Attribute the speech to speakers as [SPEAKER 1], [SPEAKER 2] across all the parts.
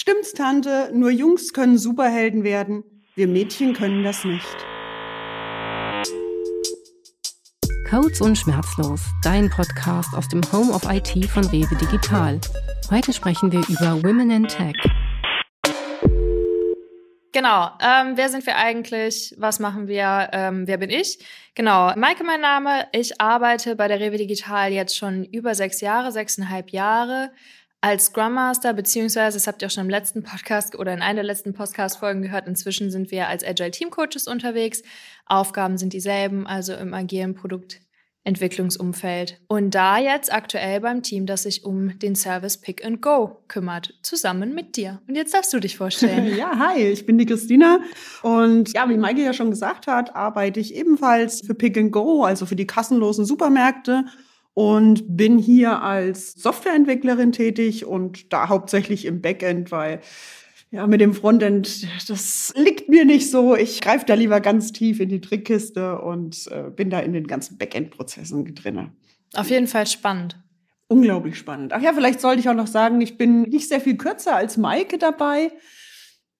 [SPEAKER 1] Stimmt's, Tante, nur Jungs können Superhelden werden. Wir Mädchen können das nicht.
[SPEAKER 2] Codes und Schmerzlos, dein Podcast aus dem Home of IT von Rewe Digital. Heute sprechen wir über Women in Tech.
[SPEAKER 3] Genau. Ähm, wer sind wir eigentlich? Was machen wir? Ähm, wer bin ich? Genau. Maike, mein Name. Ich arbeite bei der Rewe Digital jetzt schon über sechs Jahre, sechseinhalb Jahre als Scrum Master, beziehungsweise, das habt ihr auch schon im letzten Podcast oder in einer der letzten Podcast-Folgen gehört, inzwischen sind wir als Agile Team Coaches unterwegs. Aufgaben sind dieselben, also im agilen Produktentwicklungsumfeld. Und da jetzt aktuell beim Team, das sich um den Service Pick and Go kümmert, zusammen mit dir. Und jetzt darfst du dich vorstellen.
[SPEAKER 1] ja, hi, ich bin die Christina. Und ja, wie Maike ja schon gesagt hat, arbeite ich ebenfalls für Pick and Go, also für die kassenlosen Supermärkte und bin hier als Softwareentwicklerin tätig und da hauptsächlich im Backend, weil ja, mit dem Frontend, das liegt mir nicht so. Ich greife da lieber ganz tief in die Trickkiste und äh, bin da in den ganzen Backend-Prozessen drin.
[SPEAKER 3] Auf jeden Fall spannend.
[SPEAKER 1] Unglaublich spannend. Ach ja, vielleicht sollte ich auch noch sagen, ich bin nicht sehr viel kürzer als Maike dabei.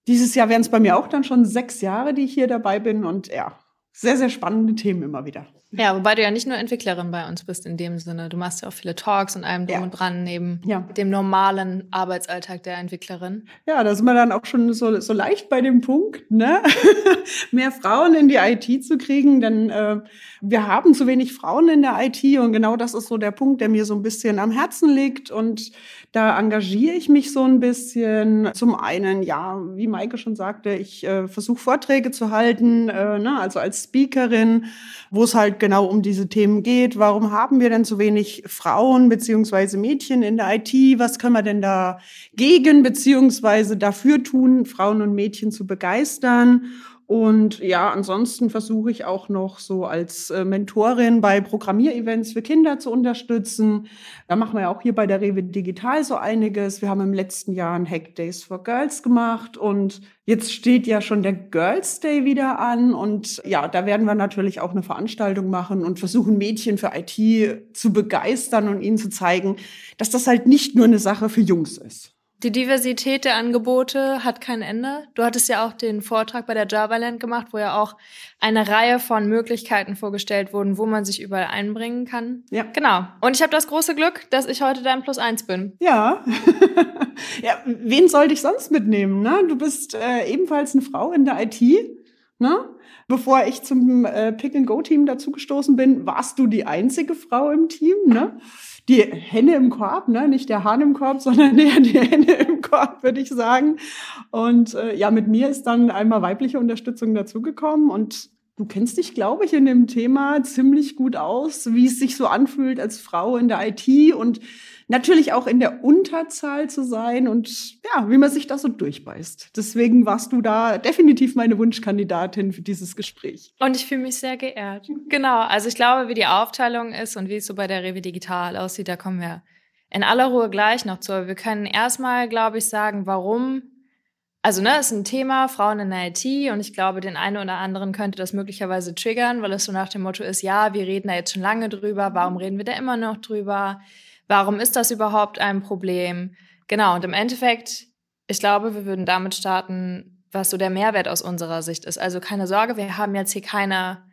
[SPEAKER 1] Dieses Jahr wären es bei mir auch dann schon sechs Jahre, die ich hier dabei bin und ja, sehr, sehr spannende Themen immer wieder.
[SPEAKER 3] Ja, wobei du ja nicht nur Entwicklerin bei uns bist in dem Sinne. Du machst ja auch viele Talks und allem drum ja. und dran neben ja. dem normalen Arbeitsalltag der Entwicklerin.
[SPEAKER 1] Ja, da sind wir dann auch schon so, so leicht bei dem Punkt, ne? mehr Frauen in die IT zu kriegen, denn äh, wir haben zu wenig Frauen in der IT und genau das ist so der Punkt, der mir so ein bisschen am Herzen liegt und da engagiere ich mich so ein bisschen. Zum einen, ja, wie Maike schon sagte, ich äh, versuche Vorträge zu halten, äh, ne, also als Speakerin, wo es halt genau um diese Themen geht. Warum haben wir denn so wenig Frauen beziehungsweise Mädchen in der IT? Was können wir denn da gegen beziehungsweise dafür tun, Frauen und Mädchen zu begeistern? Und ja, ansonsten versuche ich auch noch so als äh, Mentorin bei Programmierevents für Kinder zu unterstützen. Da machen wir ja auch hier bei der Rewe Digital so einiges. Wir haben im letzten Jahr ein Hack Days for Girls gemacht und jetzt steht ja schon der Girls Day wieder an. Und ja, da werden wir natürlich auch eine Veranstaltung machen und versuchen, Mädchen für IT zu begeistern und ihnen zu zeigen, dass das halt nicht nur eine Sache für Jungs ist.
[SPEAKER 3] Die Diversität der Angebote hat kein Ende. Du hattest ja auch den Vortrag bei der JavaLand gemacht, wo ja auch eine Reihe von Möglichkeiten vorgestellt wurden, wo man sich überall einbringen kann. Ja. Genau. Und ich habe das große Glück, dass ich heute dein Plus eins bin.
[SPEAKER 1] Ja. ja, wen sollte ich sonst mitnehmen? Ne? Du bist äh, ebenfalls eine Frau in der IT. Ne? Bevor ich zum äh, Pick-and-Go-Team dazugestoßen bin, warst du die einzige Frau im Team. Ne? Die Henne im Korb, ne? nicht der Hahn im Korb, sondern eher die Henne im Korb, würde ich sagen. Und äh, ja, mit mir ist dann einmal weibliche Unterstützung dazugekommen und Du kennst dich, glaube ich, in dem Thema ziemlich gut aus, wie es sich so anfühlt, als Frau in der IT und natürlich auch in der Unterzahl zu sein und ja, wie man sich da so durchbeißt. Deswegen warst du da definitiv meine Wunschkandidatin für dieses Gespräch.
[SPEAKER 3] Und ich fühle mich sehr geehrt. Genau, also ich glaube, wie die Aufteilung ist und wie es so bei der Rewe Digital aussieht, da kommen wir in aller Ruhe gleich noch zu. Wir können erstmal, glaube ich, sagen, warum also, ne, ist ein Thema, Frauen in der IT und ich glaube, den einen oder anderen könnte das möglicherweise triggern, weil es so nach dem Motto ist, ja, wir reden da jetzt schon lange drüber, warum reden wir da immer noch drüber? Warum ist das überhaupt ein Problem? Genau, und im Endeffekt, ich glaube, wir würden damit starten, was so der Mehrwert aus unserer Sicht ist. Also keine Sorge, wir haben jetzt hier keine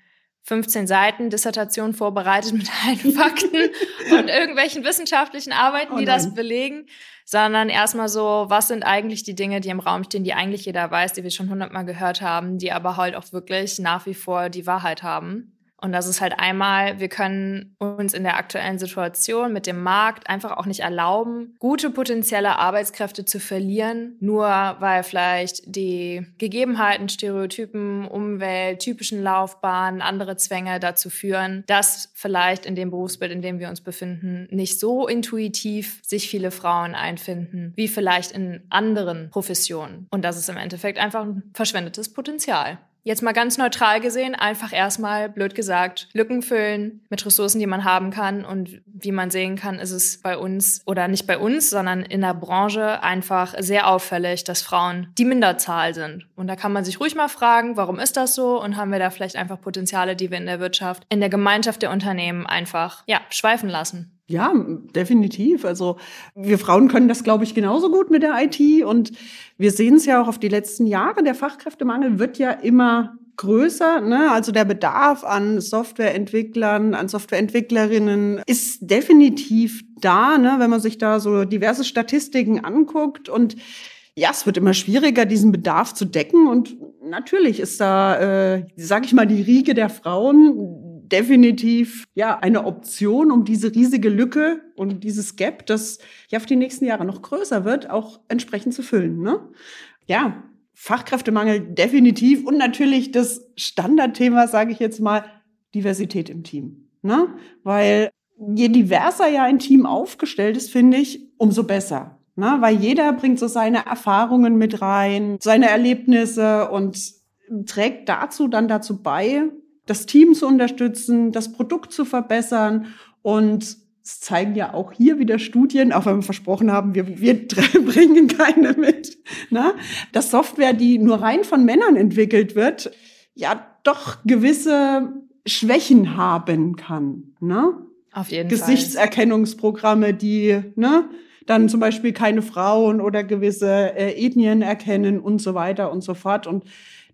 [SPEAKER 3] 15 Seiten Dissertation vorbereitet mit allen Fakten und irgendwelchen wissenschaftlichen Arbeiten, oh die das belegen, sondern erstmal so, was sind eigentlich die Dinge, die im Raum stehen, die eigentlich jeder weiß, die wir schon hundertmal gehört haben, die aber halt auch wirklich nach wie vor die Wahrheit haben. Und das ist halt einmal, wir können uns in der aktuellen Situation mit dem Markt einfach auch nicht erlauben, gute potenzielle Arbeitskräfte zu verlieren, nur weil vielleicht die Gegebenheiten, Stereotypen, Umwelt, typischen Laufbahnen, andere Zwänge dazu führen, dass vielleicht in dem Berufsbild, in dem wir uns befinden, nicht so intuitiv sich viele Frauen einfinden, wie vielleicht in anderen Professionen. Und das ist im Endeffekt einfach ein verschwendetes Potenzial. Jetzt mal ganz neutral gesehen, einfach erstmal, blöd gesagt, Lücken füllen mit Ressourcen, die man haben kann. Und wie man sehen kann, ist es bei uns oder nicht bei uns, sondern in der Branche einfach sehr auffällig, dass Frauen die Minderzahl sind. Und da kann man sich ruhig mal fragen, warum ist das so? Und haben wir da vielleicht einfach Potenziale, die wir in der Wirtschaft, in der Gemeinschaft der Unternehmen einfach, ja, schweifen lassen?
[SPEAKER 1] Ja, definitiv. Also wir Frauen können das, glaube ich, genauso gut mit der IT. Und wir sehen es ja auch auf die letzten Jahre. Der Fachkräftemangel wird ja immer größer. Ne? Also der Bedarf an Softwareentwicklern, an Softwareentwicklerinnen ist definitiv da, ne? wenn man sich da so diverse Statistiken anguckt. Und ja, es wird immer schwieriger, diesen Bedarf zu decken. Und natürlich ist da, äh, sage ich mal, die Riege der Frauen definitiv ja eine Option, um diese riesige Lücke und dieses Gap, das ja für die nächsten Jahre noch größer wird, auch entsprechend zu füllen. Ne? Ja, Fachkräftemangel definitiv und natürlich das Standardthema, sage ich jetzt mal, Diversität im Team. Ne? Weil je diverser ja ein Team aufgestellt ist, finde ich, umso besser. Ne? Weil jeder bringt so seine Erfahrungen mit rein, seine Erlebnisse und trägt dazu dann dazu bei, das Team zu unterstützen, das Produkt zu verbessern und es zeigen ja auch hier wieder Studien, auch wenn wir versprochen haben, wir, wir bringen keine mit, ne? dass Software, die nur rein von Männern entwickelt wird, ja doch gewisse Schwächen haben kann. Ne?
[SPEAKER 3] Auf jeden
[SPEAKER 1] Gesichtserkennungsprogramme, die ne, dann zum Beispiel keine Frauen oder gewisse äh, Ethnien erkennen und so weiter und so fort. Und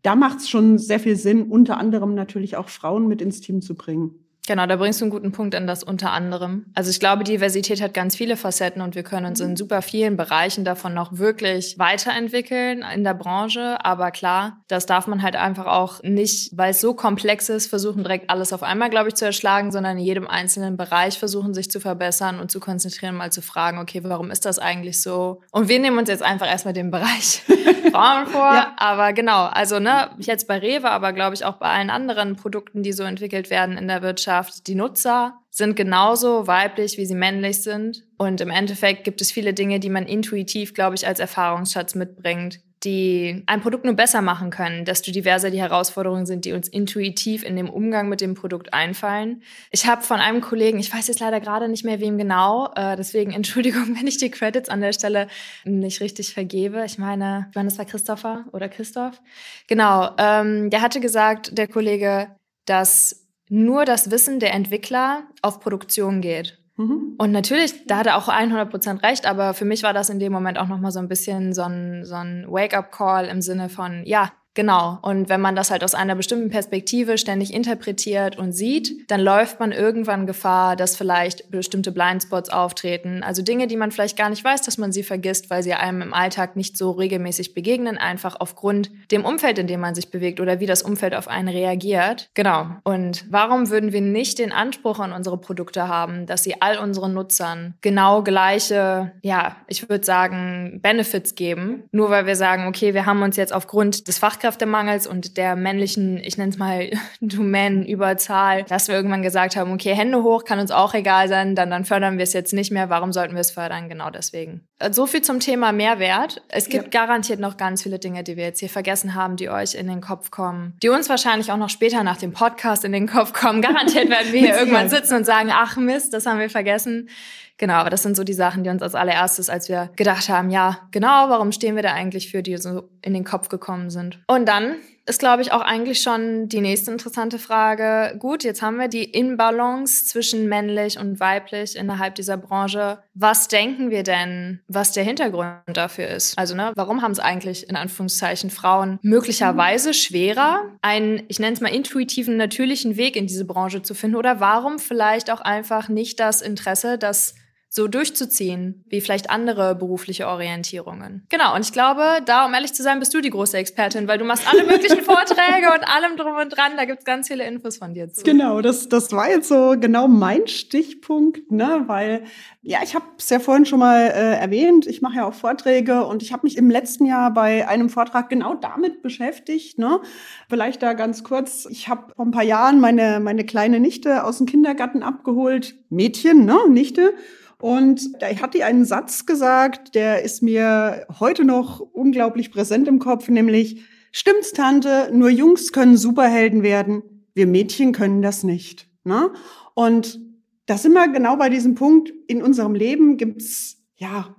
[SPEAKER 1] da macht es schon sehr viel Sinn, unter anderem natürlich auch Frauen mit ins Team zu bringen.
[SPEAKER 3] Genau, da bringst du einen guten Punkt an das unter anderem. Also ich glaube, Diversität hat ganz viele Facetten und wir können uns in super vielen Bereichen davon noch wirklich weiterentwickeln in der Branche. Aber klar, das darf man halt einfach auch nicht, weil es so komplex ist, versuchen direkt alles auf einmal, glaube ich, zu erschlagen, sondern in jedem einzelnen Bereich versuchen, sich zu verbessern und zu konzentrieren, mal zu fragen, okay, warum ist das eigentlich so? Und wir nehmen uns jetzt einfach erstmal den Bereich Frauen vor. Ja. Aber genau, also ne, jetzt bei Rewe, aber glaube ich auch bei allen anderen Produkten, die so entwickelt werden in der Wirtschaft, Gesellschaft, die Nutzer sind genauso weiblich, wie sie männlich sind. Und im Endeffekt gibt es viele Dinge, die man intuitiv, glaube ich, als Erfahrungsschatz mitbringt, die ein Produkt nur besser machen können, desto diverser die Herausforderungen sind, die uns intuitiv in dem Umgang mit dem Produkt einfallen. Ich habe von einem Kollegen, ich weiß jetzt leider gerade nicht mehr wem genau, äh, deswegen Entschuldigung, wenn ich die Credits an der Stelle nicht richtig vergebe. Ich meine, ich meine, das war Christopher oder Christoph. Genau, ähm, der hatte gesagt, der Kollege, dass nur das Wissen der Entwickler auf Produktion geht. Mhm. Und natürlich, da hat er auch 100% recht, aber für mich war das in dem Moment auch nochmal so ein bisschen so ein, so ein Wake-up-Call im Sinne von, ja, Genau. Und wenn man das halt aus einer bestimmten Perspektive ständig interpretiert und sieht, dann läuft man irgendwann Gefahr, dass vielleicht bestimmte Blindspots auftreten. Also Dinge, die man vielleicht gar nicht weiß, dass man sie vergisst, weil sie einem im Alltag nicht so regelmäßig begegnen, einfach aufgrund dem Umfeld, in dem man sich bewegt oder wie das Umfeld auf einen reagiert. Genau. Und warum würden wir nicht den Anspruch an unsere Produkte haben, dass sie all unseren Nutzern genau gleiche, ja, ich würde sagen, Benefits geben, nur weil wir sagen, okay, wir haben uns jetzt aufgrund des Fach Fachkräftemangels und der männlichen, ich nenne es mal Domänenüberzahl, dass wir irgendwann gesagt haben, okay, Hände hoch, kann uns auch egal sein, dann, dann fördern wir es jetzt nicht mehr. Warum sollten wir es fördern? Genau deswegen. Äh, so viel zum Thema Mehrwert. Es gibt ja. garantiert noch ganz viele Dinge, die wir jetzt hier vergessen haben, die euch in den Kopf kommen, die uns wahrscheinlich auch noch später nach dem Podcast in den Kopf kommen. Garantiert werden wir hier irgendwann sitzen und sagen, ach Mist, das haben wir vergessen. Genau, aber das sind so die Sachen, die uns als allererstes, als wir gedacht haben, ja, genau, warum stehen wir da eigentlich für, die so in den Kopf gekommen sind. Und dann ist, glaube ich, auch eigentlich schon die nächste interessante Frage. Gut, jetzt haben wir die Inbalance zwischen männlich und weiblich innerhalb dieser Branche. Was denken wir denn, was der Hintergrund dafür ist? Also, ne, warum haben es eigentlich in Anführungszeichen Frauen möglicherweise schwerer, einen, ich nenne es mal intuitiven, natürlichen Weg in diese Branche zu finden? Oder warum vielleicht auch einfach nicht das Interesse, dass so durchzuziehen, wie vielleicht andere berufliche Orientierungen. Genau, und ich glaube, da, um ehrlich zu sein, bist du die große Expertin, weil du machst alle möglichen Vorträge und allem drum und dran, da gibt's ganz viele Infos von dir zu.
[SPEAKER 1] Genau, das, das war jetzt so genau mein Stichpunkt, ne, weil, ja, ich habe es ja vorhin schon mal äh, erwähnt, ich mache ja auch Vorträge und ich habe mich im letzten Jahr bei einem Vortrag genau damit beschäftigt, ne, vielleicht da ganz kurz, ich habe vor ein paar Jahren meine, meine kleine Nichte aus dem Kindergarten abgeholt, Mädchen, ne, Nichte, und da hat die einen Satz gesagt, der ist mir heute noch unglaublich präsent im Kopf, nämlich, stimmt's, Tante, nur Jungs können Superhelden werden, wir Mädchen können das nicht. Ne? Und da sind wir genau bei diesem Punkt, in unserem Leben gibt's ja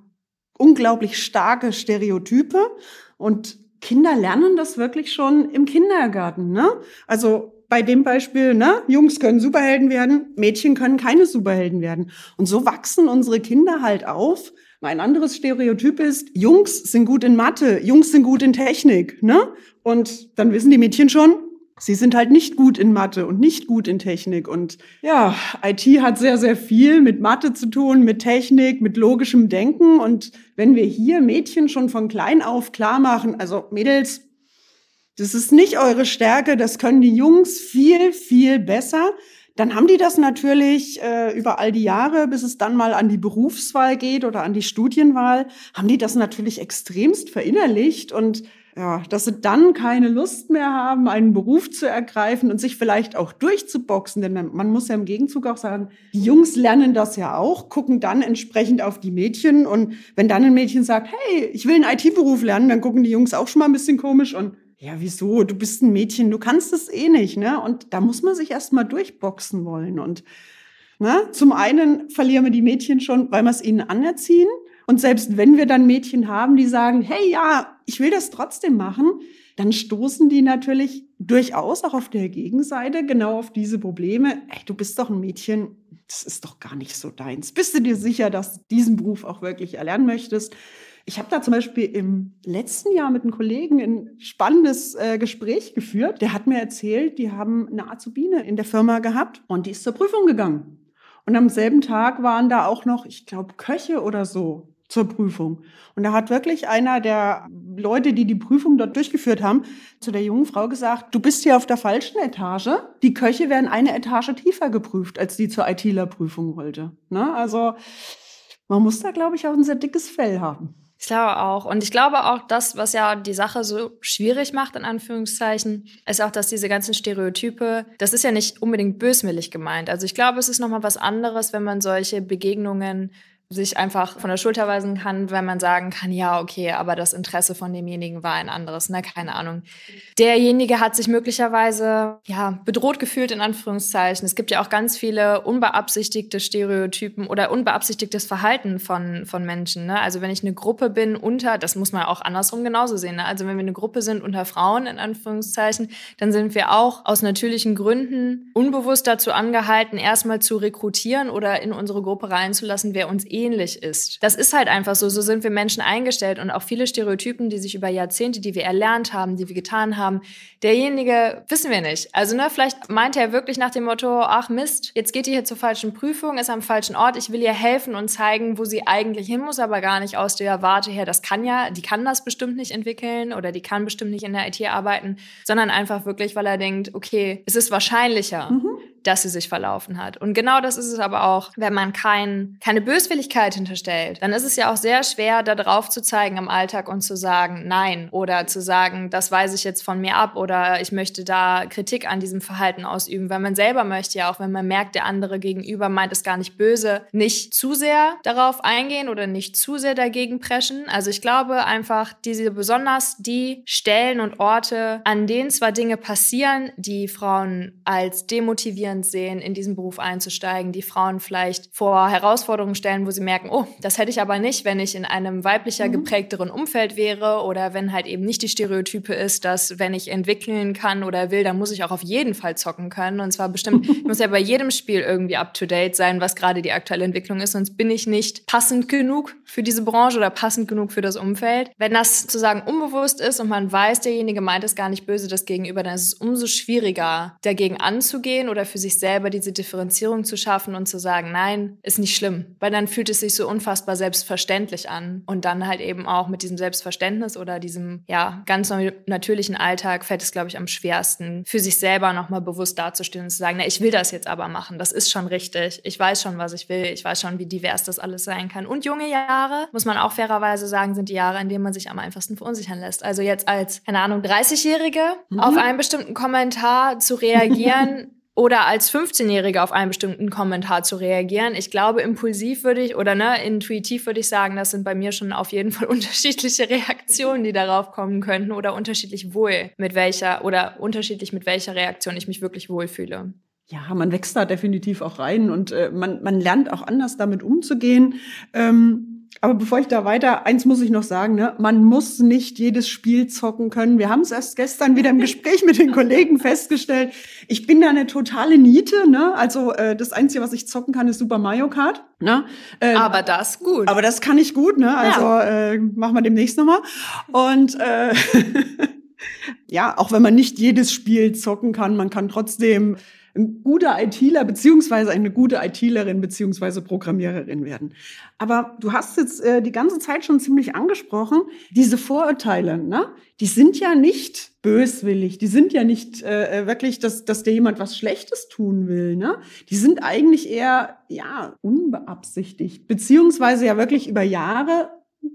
[SPEAKER 1] unglaublich starke Stereotype und Kinder lernen das wirklich schon im Kindergarten. Ne? Also bei dem Beispiel, ne, Jungs können Superhelden werden, Mädchen können keine Superhelden werden. Und so wachsen unsere Kinder halt auf. Ein anderes Stereotyp ist, Jungs sind gut in Mathe, Jungs sind gut in Technik, ne? Und dann wissen die Mädchen schon, sie sind halt nicht gut in Mathe und nicht gut in Technik. Und ja, IT hat sehr, sehr viel mit Mathe zu tun, mit Technik, mit logischem Denken. Und wenn wir hier Mädchen schon von klein auf klar machen, also Mädels, das ist nicht eure Stärke, das können die Jungs viel, viel besser. Dann haben die das natürlich äh, über all die Jahre, bis es dann mal an die Berufswahl geht oder an die Studienwahl, haben die das natürlich extremst verinnerlicht und ja, dass sie dann keine Lust mehr haben, einen Beruf zu ergreifen und sich vielleicht auch durchzuboxen. Denn man, muss ja im Gegenzug auch sagen, die Jungs lernen das ja auch, gucken dann entsprechend auf die Mädchen. Und wenn dann ein Mädchen sagt, hey, ich will einen IT-Beruf lernen, dann gucken die Jungs auch schon mal ein bisschen komisch und ja, wieso? Du bist ein Mädchen, du kannst es eh nicht, ne? Und da muss man sich erst mal durchboxen wollen. Und ne, zum einen verlieren wir die Mädchen schon, weil wir es ihnen anerziehen. Und selbst wenn wir dann Mädchen haben, die sagen, hey, ja, ich will das trotzdem machen, dann stoßen die natürlich durchaus auch auf der Gegenseite genau auf diese Probleme. Ey, du bist doch ein Mädchen, das ist doch gar nicht so deins. Bist du dir sicher, dass du diesen Beruf auch wirklich erlernen möchtest? Ich habe da zum Beispiel im letzten Jahr mit einem Kollegen ein spannendes äh, Gespräch geführt. Der hat mir erzählt, die haben eine Azubine in der Firma gehabt und die ist zur Prüfung gegangen. Und am selben Tag waren da auch noch, ich glaube, Köche oder so zur Prüfung. Und da hat wirklich einer der Leute, die die Prüfung dort durchgeführt haben, zu der jungen Frau gesagt, du bist hier auf der falschen Etage. Die Köche werden eine Etage tiefer geprüft, als die zur ITler-Prüfung wollte. Ne? Also man muss da, glaube ich, auch ein sehr dickes Fell haben.
[SPEAKER 3] Ich glaube auch. Und ich glaube auch, das, was ja die Sache so schwierig macht, in Anführungszeichen, ist auch, dass diese ganzen Stereotype, das ist ja nicht unbedingt böswillig gemeint. Also ich glaube, es ist nochmal was anderes, wenn man solche Begegnungen sich einfach von der Schulter weisen kann, wenn man sagen kann, ja, okay, aber das Interesse von demjenigen war ein anderes, ne, keine Ahnung. Derjenige hat sich möglicherweise, ja, bedroht gefühlt, in Anführungszeichen. Es gibt ja auch ganz viele unbeabsichtigte Stereotypen oder unbeabsichtigtes Verhalten von, von Menschen, ne? Also wenn ich eine Gruppe bin unter, das muss man auch andersrum genauso sehen, ne? Also wenn wir eine Gruppe sind unter Frauen, in Anführungszeichen, dann sind wir auch aus natürlichen Gründen unbewusst dazu angehalten, erstmal zu rekrutieren oder in unsere Gruppe reinzulassen, wer uns ähnlich ist. Das ist halt einfach so. So sind wir Menschen eingestellt und auch viele Stereotypen, die sich über Jahrzehnte, die wir erlernt haben, die wir getan haben, derjenige wissen wir nicht. Also ne, vielleicht meint er wirklich nach dem Motto, ach Mist, jetzt geht die hier zur falschen Prüfung, ist am falschen Ort, ich will ihr helfen und zeigen, wo sie eigentlich hin muss, aber gar nicht aus der Warte her, das kann ja, die kann das bestimmt nicht entwickeln oder die kann bestimmt nicht in der IT arbeiten, sondern einfach wirklich, weil er denkt, okay, es ist wahrscheinlicher. Mhm dass sie sich verlaufen hat. Und genau das ist es aber auch, wenn man kein, keine Böswilligkeit hinterstellt, dann ist es ja auch sehr schwer, da drauf zu zeigen im Alltag und zu sagen, nein, oder zu sagen, das weise ich jetzt von mir ab oder ich möchte da Kritik an diesem Verhalten ausüben, weil man selber möchte ja auch, wenn man merkt, der andere gegenüber meint es gar nicht böse, nicht zu sehr darauf eingehen oder nicht zu sehr dagegen preschen. Also ich glaube einfach, diese besonders die Stellen und Orte, an denen zwar Dinge passieren, die Frauen als demotivieren motivierend sehen, in diesen Beruf einzusteigen, die Frauen vielleicht vor Herausforderungen stellen, wo sie merken, oh, das hätte ich aber nicht, wenn ich in einem weiblicher mhm. geprägteren Umfeld wäre oder wenn halt eben nicht die Stereotype ist, dass wenn ich entwickeln kann oder will, dann muss ich auch auf jeden Fall zocken können. Und zwar bestimmt, ich muss ja bei jedem Spiel irgendwie up to date sein, was gerade die aktuelle Entwicklung ist, sonst bin ich nicht passend genug für diese Branche oder passend genug für das Umfeld. Wenn das sozusagen unbewusst ist und man weiß, derjenige meint es gar nicht böse, das Gegenüber, dann ist es umso schwieriger, dagegen anzugehen oder für sich selber diese Differenzierung zu schaffen und zu sagen, nein, ist nicht schlimm, weil dann fühlt es sich so unfassbar selbstverständlich an. Und dann halt eben auch mit diesem Selbstverständnis oder diesem ja ganz natürlichen Alltag fällt es glaube ich am schwersten für sich selber nochmal bewusst dazustehen und zu sagen, na, ich will das jetzt aber machen, das ist schon richtig, ich weiß schon, was ich will, ich weiß schon, wie divers das alles sein kann. Und junge Jahre, muss man auch fairerweise sagen, sind die Jahre, in denen man sich am einfachsten verunsichern lässt. Also jetzt als, keine Ahnung, 30-Jährige mhm. auf einen bestimmten Kommentar zu reagieren, oder als 15-Jährige auf einen bestimmten Kommentar zu reagieren. Ich glaube, impulsiv würde ich oder ne, intuitiv würde ich sagen, das sind bei mir schon auf jeden Fall unterschiedliche Reaktionen, die darauf kommen könnten oder unterschiedlich wohl mit welcher oder unterschiedlich mit welcher Reaktion ich mich wirklich wohlfühle.
[SPEAKER 1] Ja, man wächst da definitiv auch rein und äh, man, man lernt auch anders damit umzugehen. Ähm aber bevor ich da weiter, eins muss ich noch sagen, ne? man muss nicht jedes Spiel zocken können. Wir haben es erst gestern wieder im Gespräch mit den Kollegen festgestellt. Ich bin da eine totale Niete. Ne? Also äh, das Einzige, was ich zocken kann, ist Super Mario Kart. Ne?
[SPEAKER 3] Äh, aber das gut.
[SPEAKER 1] Aber das kann ich gut. Ne? Also ja. äh, machen wir demnächst nochmal. Und äh, ja, auch wenn man nicht jedes Spiel zocken kann, man kann trotzdem ein guter ITler beziehungsweise eine gute ITlerin beziehungsweise Programmiererin werden. Aber du hast jetzt äh, die ganze Zeit schon ziemlich angesprochen, diese Vorurteile, ne? Die sind ja nicht böswillig, die sind ja nicht äh, äh, wirklich, dass, dass dir jemand was Schlechtes tun will, ne? Die sind eigentlich eher, ja, unbeabsichtigt, beziehungsweise ja wirklich über Jahre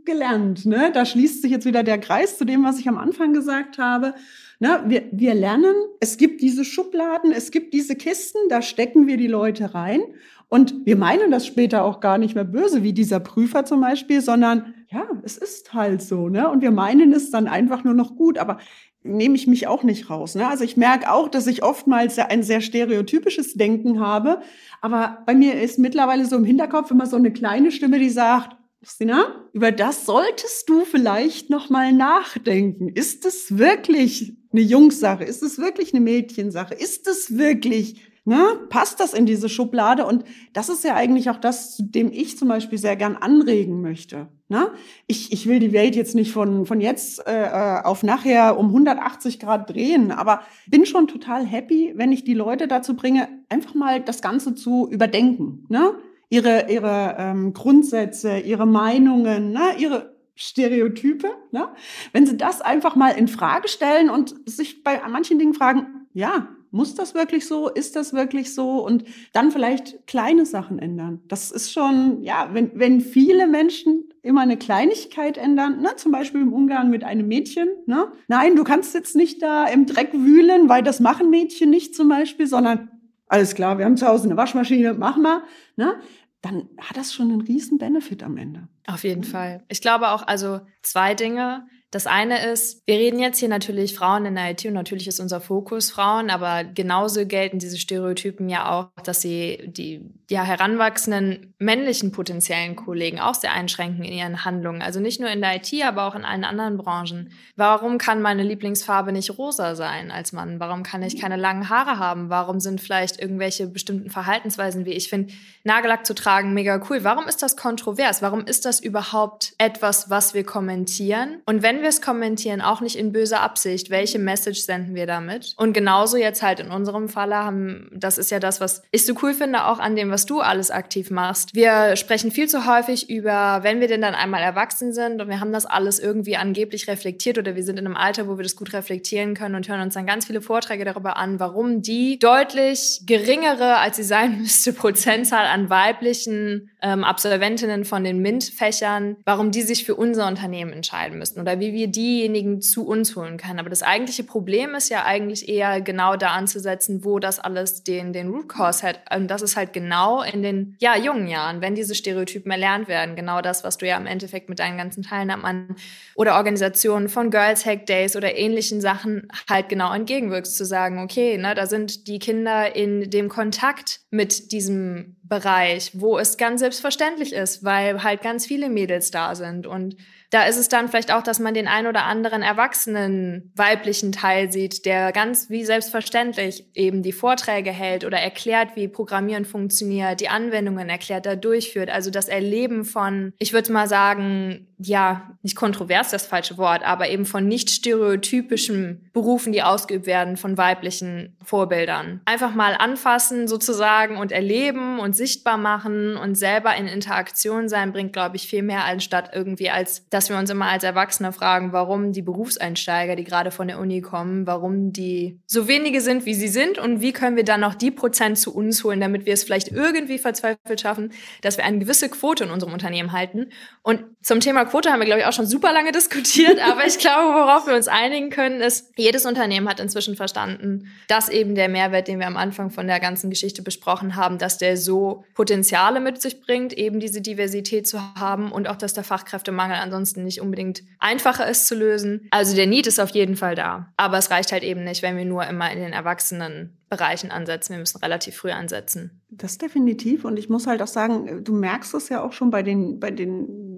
[SPEAKER 1] gelernt, ne? Da schließt sich jetzt wieder der Kreis zu dem, was ich am Anfang gesagt habe. Na, wir, wir lernen, es gibt diese Schubladen, es gibt diese Kisten, da stecken wir die Leute rein. Und wir meinen das später auch gar nicht mehr böse, wie dieser Prüfer zum Beispiel, sondern ja, es ist halt so, ne? Und wir meinen es dann einfach nur noch gut. Aber nehme ich mich auch nicht raus. Ne? Also ich merke auch, dass ich oftmals ein sehr stereotypisches Denken habe. Aber bei mir ist mittlerweile so im Hinterkopf immer so eine kleine Stimme, die sagt, Christina, über das solltest du vielleicht noch mal nachdenken. Ist es wirklich eine Jungssache? Ist es wirklich eine Mädchensache? Ist es wirklich, ne? Passt das in diese Schublade? Und das ist ja eigentlich auch das, zu dem ich zum Beispiel sehr gern anregen möchte. Ne? Ich, ich will die Welt jetzt nicht von, von jetzt äh, äh auf nachher um 180 Grad drehen, aber bin schon total happy, wenn ich die Leute dazu bringe, einfach mal das Ganze zu überdenken. Ne? Ihre, ihre ähm, Grundsätze, ihre Meinungen, ne? ihre Stereotype, ne? wenn sie das einfach mal in Frage stellen und sich bei manchen Dingen fragen, ja, muss das wirklich so? Ist das wirklich so? Und dann vielleicht kleine Sachen ändern. Das ist schon, ja, wenn, wenn viele Menschen immer eine Kleinigkeit ändern, ne, zum Beispiel im Umgang mit einem Mädchen, ne? Nein, du kannst jetzt nicht da im Dreck wühlen, weil das machen Mädchen nicht zum Beispiel, sondern alles klar, wir haben zu Hause eine Waschmaschine, mach mal, ne? dann hat das schon einen riesen Benefit am Ende.
[SPEAKER 3] Auf jeden Fall. Ich glaube auch, also zwei Dinge. Das eine ist, wir reden jetzt hier natürlich Frauen in der IT und natürlich ist unser Fokus Frauen, aber genauso gelten diese Stereotypen ja auch, dass sie die ja, heranwachsenden männlichen potenziellen Kollegen auch sehr einschränken in ihren Handlungen. Also nicht nur in der IT, aber auch in allen anderen Branchen. Warum kann meine Lieblingsfarbe nicht rosa sein als Mann? Warum kann ich keine langen Haare haben? Warum sind vielleicht irgendwelche bestimmten Verhaltensweisen, wie ich finde, Nagellack zu tragen, mega cool? Warum ist das kontrovers? Warum ist das überhaupt etwas, was wir kommentieren? Und wenn wir es kommentieren, auch nicht in böser Absicht, welche Message senden wir damit? Und genauso jetzt halt in unserem Falle haben, das ist ja das, was ich so cool finde, auch an dem, was was du alles aktiv machst. Wir sprechen viel zu häufig über, wenn wir denn dann einmal erwachsen sind und wir haben das alles irgendwie angeblich reflektiert oder wir sind in einem Alter, wo wir das gut reflektieren können und hören uns dann ganz viele Vorträge darüber an, warum die deutlich geringere, als sie sein müsste, Prozentzahl an weiblichen ähm, Absolventinnen von den MINT-Fächern, warum die sich für unser Unternehmen entscheiden müssten oder wie wir diejenigen zu uns holen können. Aber das eigentliche Problem ist ja eigentlich eher genau da anzusetzen, wo das alles den, den Root Cause hat. Und das ist halt genau in den ja, jungen Jahren, wenn diese Stereotypen erlernt werden, genau das, was du ja im Endeffekt mit deinen ganzen Teilnehmern oder Organisationen von Girls Hack Days oder ähnlichen Sachen halt genau entgegenwirkst, zu sagen, okay, ne, da sind die Kinder in dem Kontakt mit diesem Bereich, wo es ganz selbstverständlich ist, weil halt ganz viele Mädels da sind und da ist es dann vielleicht auch, dass man den ein oder anderen erwachsenen weiblichen Teil sieht, der ganz wie selbstverständlich eben die Vorträge hält oder erklärt, wie Programmieren funktioniert, die Anwendungen erklärt, da durchführt. Also das Erleben von, ich würde mal sagen, ja, nicht kontrovers das falsche Wort, aber eben von nicht stereotypischen Berufen, die ausgeübt werden von weiblichen Vorbildern. Einfach mal anfassen sozusagen und erleben und sichtbar machen und selber in Interaktion sein, bringt, glaube ich, viel mehr anstatt irgendwie als, dass wir uns immer als Erwachsene fragen, warum die Berufseinsteiger, die gerade von der Uni kommen, warum die so wenige sind, wie sie sind und wie können wir dann noch die Prozent zu uns holen, damit wir es vielleicht irgendwie verzweifelt schaffen, dass wir eine gewisse Quote in unserem Unternehmen halten. Und zum Thema Quote haben wir, glaube ich, auch schon super lange diskutiert, aber ich glaube, worauf wir uns einigen können, ist, jedes Unternehmen hat inzwischen verstanden, dass eben der Mehrwert, den wir am Anfang von der ganzen Geschichte besprochen haben, dass der so Potenziale mit sich bringt, eben diese Diversität zu haben und auch, dass der Fachkräftemangel ansonsten nicht unbedingt einfacher ist zu lösen. Also der Need ist auf jeden Fall da. Aber es reicht halt eben nicht, wenn wir nur immer in den Erwachsenen Bereichen ansetzen. Wir müssen relativ früh ansetzen.
[SPEAKER 1] Das definitiv. Und ich muss halt auch sagen, du merkst es ja auch schon bei den, bei den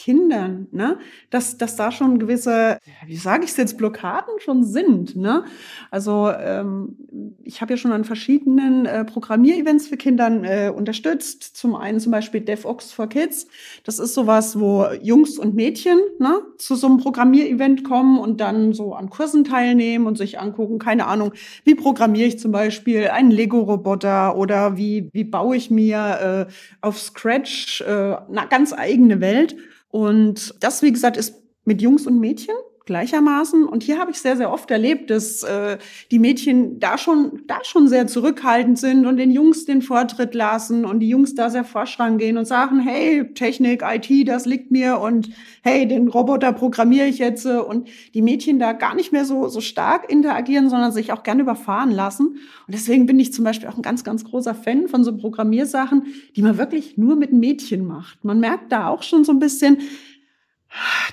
[SPEAKER 1] Kindern, ne? dass, dass da schon gewisse, wie sage ich es jetzt, Blockaden schon sind. Ne? Also ähm, ich habe ja schon an verschiedenen äh, Programmierevents für Kindern äh, unterstützt. Zum einen zum Beispiel DevOps for Kids. Das ist sowas, wo Jungs und Mädchen ne, zu so einem Programmierevent kommen und dann so an Kursen teilnehmen und sich angucken, keine Ahnung, wie programmiere ich zum Beispiel einen Lego-Roboter oder wie, wie baue ich mir äh, auf Scratch äh, eine ganz eigene Welt. Und das, wie gesagt, ist mit Jungs und Mädchen gleichermaßen. Und hier habe ich sehr, sehr oft erlebt, dass äh, die Mädchen da schon, da schon sehr zurückhaltend sind und den Jungs den Vortritt lassen und die Jungs da sehr forsch rangehen und sagen, hey, Technik, IT, das liegt mir und hey, den Roboter programmiere ich jetzt. Und die Mädchen da gar nicht mehr so, so stark interagieren, sondern sich auch gerne überfahren lassen. Und deswegen bin ich zum Beispiel auch ein ganz, ganz großer Fan von so Programmiersachen, die man wirklich nur mit Mädchen macht. Man merkt da auch schon so ein bisschen,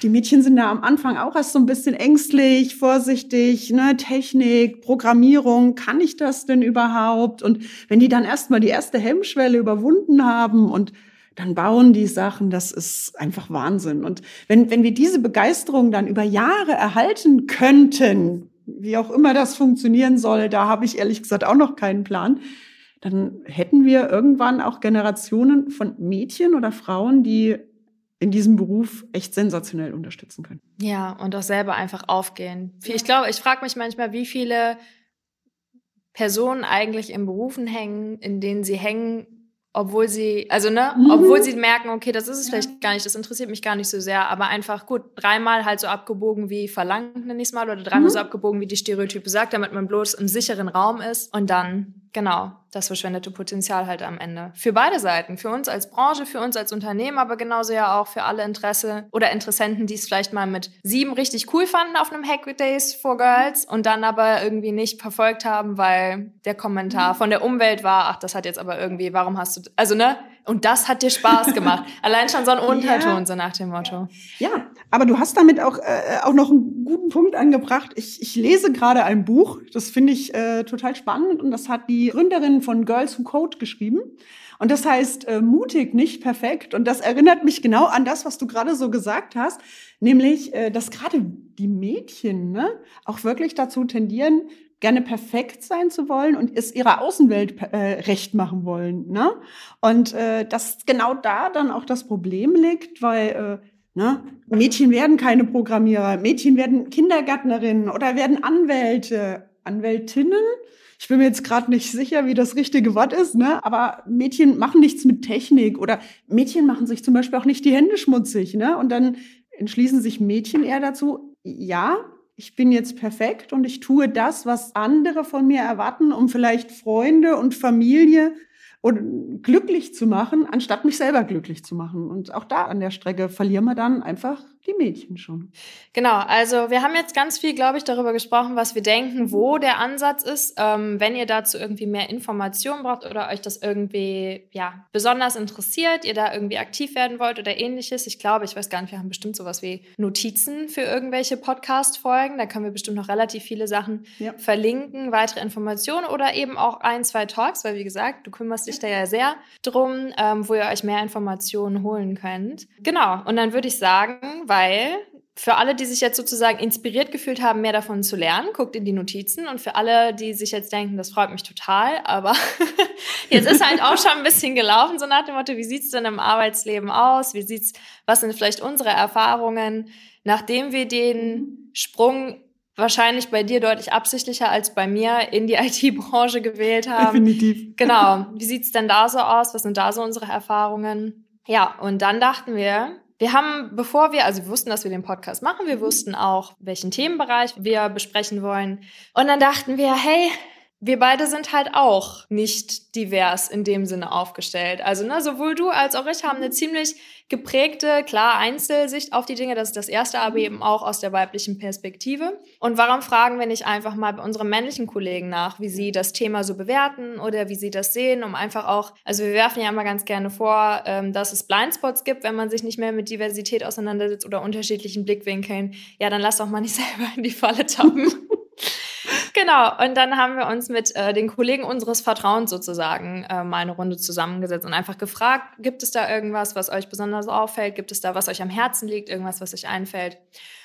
[SPEAKER 1] die Mädchen sind da am Anfang auch erst so ein bisschen ängstlich, vorsichtig, ne, Technik, Programmierung, kann ich das denn überhaupt? Und wenn die dann erstmal die erste Hemmschwelle überwunden haben und dann bauen die Sachen, das ist einfach Wahnsinn. Und wenn, wenn wir diese Begeisterung dann über Jahre erhalten könnten, wie auch immer das funktionieren soll, da habe ich ehrlich gesagt auch noch keinen Plan, dann hätten wir irgendwann auch Generationen von Mädchen oder Frauen, die in diesem Beruf echt sensationell unterstützen können.
[SPEAKER 3] Ja, und auch selber einfach aufgehen. Ich glaube, ich frage mich manchmal, wie viele Personen eigentlich in Berufen hängen, in denen sie hängen, obwohl sie, also ne, mhm. obwohl sie merken, okay, das ist es ja. vielleicht gar nicht, das interessiert mich gar nicht so sehr, aber einfach gut, dreimal halt so abgebogen wie verlangt, nenne ich es mal, oder dreimal mhm. so abgebogen, wie die Stereotype sagt, damit man bloß im sicheren Raum ist und dann, genau, das verschwendete Potenzial halt am Ende. Für beide Seiten, für uns als Branche, für uns als Unternehmen, aber genauso ja auch für alle Interesse oder Interessenten, die es vielleicht mal mit sieben richtig cool fanden auf einem Hack Days for Girls und dann aber irgendwie nicht verfolgt haben, weil der Kommentar von der Umwelt war, ach, das hat jetzt aber irgendwie, warum hast du, also ne, und das hat dir Spaß gemacht. Allein schon so ein Unterton, ja. so nach dem Motto.
[SPEAKER 1] Ja, aber du hast damit auch, äh, auch noch einen guten Punkt angebracht. Ich, ich lese gerade ein Buch, das finde ich äh, total spannend und das hat die Gründerin von Girls Who Code geschrieben. Und das heißt äh, mutig, nicht perfekt. Und das erinnert mich genau an das, was du gerade so gesagt hast, nämlich, äh, dass gerade die Mädchen ne, auch wirklich dazu tendieren, gerne perfekt sein zu wollen und es ihrer Außenwelt äh, recht machen wollen. Ne? Und äh, dass genau da dann auch das Problem liegt, weil äh, ne, Mädchen werden keine Programmierer, Mädchen werden Kindergärtnerinnen oder werden Anwälte, Anwältinnen. Ich bin mir jetzt gerade nicht sicher, wie das richtige Wort ist, ne? aber Mädchen machen nichts mit Technik oder Mädchen machen sich zum Beispiel auch nicht die Hände schmutzig. Ne? Und dann entschließen sich Mädchen eher dazu, ja, ich bin jetzt perfekt und ich tue das, was andere von mir erwarten, um vielleicht Freunde und Familie und glücklich zu machen, anstatt mich selber glücklich zu machen. Und auch da an der Strecke verlieren wir dann einfach die Mädchen schon.
[SPEAKER 3] Genau, also wir haben jetzt ganz viel, glaube ich, darüber gesprochen, was wir denken, wo der Ansatz ist. Ähm, wenn ihr dazu irgendwie mehr Informationen braucht oder euch das irgendwie ja besonders interessiert, ihr da irgendwie aktiv werden wollt oder ähnliches, ich glaube, ich weiß gar nicht, wir haben bestimmt sowas wie Notizen für irgendwelche Podcast-Folgen. Da können wir bestimmt noch relativ viele Sachen ja. verlinken, weitere Informationen oder eben auch ein, zwei Talks, weil wie gesagt, du kümmerst dich da ja sehr drum, ähm, wo ihr euch mehr Informationen holen könnt. Genau, und dann würde ich sagen, weil weil für alle, die sich jetzt sozusagen inspiriert gefühlt haben, mehr davon zu lernen, guckt in die Notizen. Und für alle, die sich jetzt denken, das freut mich total, aber jetzt ist halt auch schon ein bisschen gelaufen, so nach dem Motto, wie sieht's denn im Arbeitsleben aus? Wie sieht's, was sind vielleicht unsere Erfahrungen, nachdem wir den Sprung wahrscheinlich bei dir deutlich absichtlicher als bei mir in die IT-Branche gewählt haben.
[SPEAKER 1] Definitiv.
[SPEAKER 3] Genau. Wie sieht's denn da so aus? Was sind da so unsere Erfahrungen? Ja, und dann dachten wir, wir haben, bevor wir, also wir wussten, dass wir den Podcast machen, wir wussten auch, welchen Themenbereich wir besprechen wollen. Und dann dachten wir, hey, wir beide sind halt auch nicht divers in dem Sinne aufgestellt. Also ne, sowohl du als auch ich haben eine ziemlich geprägte, klar Einzelsicht auf die Dinge. Das ist das erste, aber eben auch aus der weiblichen Perspektive. Und warum fragen wir nicht einfach mal bei unseren männlichen Kollegen nach, wie sie das Thema so bewerten oder wie sie das sehen, um einfach auch, also wir werfen ja immer ganz gerne vor, ähm, dass es Blindspots gibt, wenn man sich nicht mehr mit Diversität auseinandersetzt oder unterschiedlichen Blickwinkeln. Ja, dann lass doch mal nicht selber in die Falle tappen. genau. Und dann haben wir uns mit äh, den Kollegen unseres Vertrauens sozusagen äh, mal eine Runde zusammengesetzt und einfach gefragt, gibt es da irgendwas, was euch besonders auffällt? Gibt es da, was euch am Herzen liegt? Irgendwas, was euch einfällt?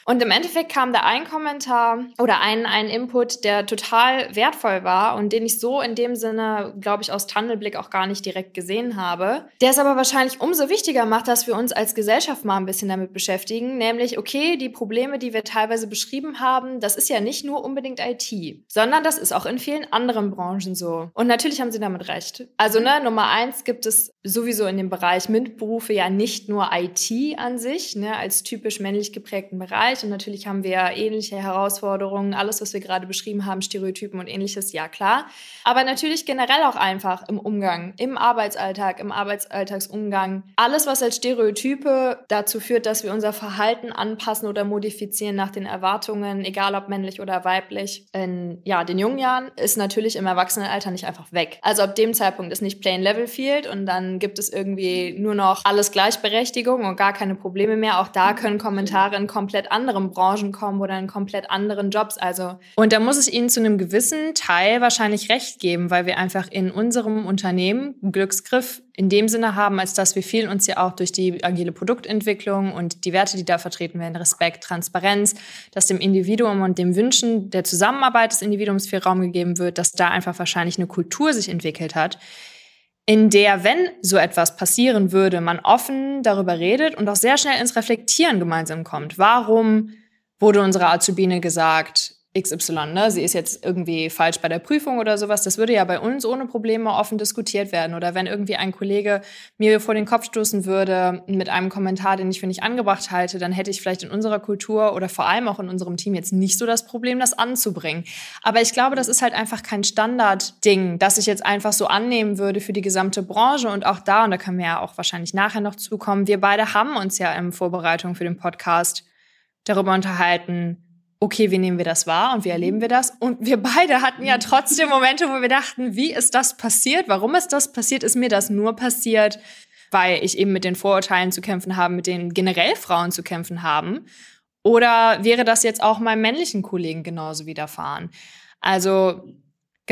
[SPEAKER 3] Und im Endeffekt kam da ein Kommentar oder ein, ein Input, der total wertvoll war und den ich so in dem Sinne, glaube ich, aus Tunnelblick auch gar nicht direkt gesehen habe. Der es aber wahrscheinlich umso wichtiger macht, dass wir uns als Gesellschaft mal ein bisschen damit beschäftigen. Nämlich, okay, die Probleme, die wir teilweise beschrieben haben, das ist ja nicht nur unbedingt IT, sondern das ist auch in vielen anderen Branchen so. Und natürlich haben sie damit recht. Also, ne, Nummer eins gibt es sowieso in dem Bereich MINT-Berufe ja nicht nur IT an sich, ne, als typisch männlich geprägten Bereich, Bereich. Und natürlich haben wir ähnliche Herausforderungen, alles, was wir gerade beschrieben haben, Stereotypen und ähnliches, ja klar. Aber natürlich generell auch einfach im Umgang, im Arbeitsalltag, im Arbeitsalltagsumgang. Alles, was als Stereotype dazu führt, dass wir unser Verhalten anpassen oder modifizieren nach den Erwartungen, egal ob männlich oder weiblich, in ja, den jungen Jahren, ist natürlich im Erwachsenenalter nicht einfach weg. Also ab dem Zeitpunkt ist nicht Plain Level Field und dann gibt es irgendwie nur noch alles Gleichberechtigung und gar keine Probleme mehr. Auch da können Kommentare in komplett anderen anderen Branchen kommen oder in komplett anderen Jobs. Also und da muss es Ihnen zu einem gewissen Teil wahrscheinlich recht geben, weil wir einfach in unserem Unternehmen Glücksgriff in dem Sinne haben, als dass wir vielen uns ja auch durch die agile Produktentwicklung und die Werte, die da vertreten werden, Respekt, Transparenz, dass dem Individuum und dem Wünschen der Zusammenarbeit des Individuums viel Raum gegeben wird, dass da einfach wahrscheinlich eine Kultur sich entwickelt hat, in der, wenn so etwas passieren würde, man offen darüber redet und auch sehr schnell ins Reflektieren gemeinsam kommt. Warum wurde unserer Azubine gesagt, XY, ne? sie ist jetzt irgendwie falsch bei der Prüfung oder sowas, das würde ja bei uns ohne Probleme offen diskutiert werden. Oder wenn irgendwie ein Kollege mir vor den Kopf stoßen würde mit einem Kommentar, den ich für nicht angebracht halte, dann hätte ich vielleicht in unserer Kultur oder vor allem auch in unserem Team jetzt nicht so das Problem, das anzubringen. Aber ich glaube, das ist halt einfach kein Standardding, das ich jetzt einfach so annehmen würde für die gesamte Branche. Und auch da, und da können wir ja auch wahrscheinlich nachher noch zukommen, wir beide haben uns ja in Vorbereitung für den Podcast darüber unterhalten, okay, wie nehmen wir das wahr und wie erleben wir das? Und wir beide hatten ja trotzdem Momente, wo wir dachten, wie ist das passiert? Warum ist das passiert? Ist mir das nur passiert, weil ich eben mit den Vorurteilen zu kämpfen habe, mit denen generell Frauen zu kämpfen haben? Oder wäre das jetzt auch meinem männlichen Kollegen genauso widerfahren? Also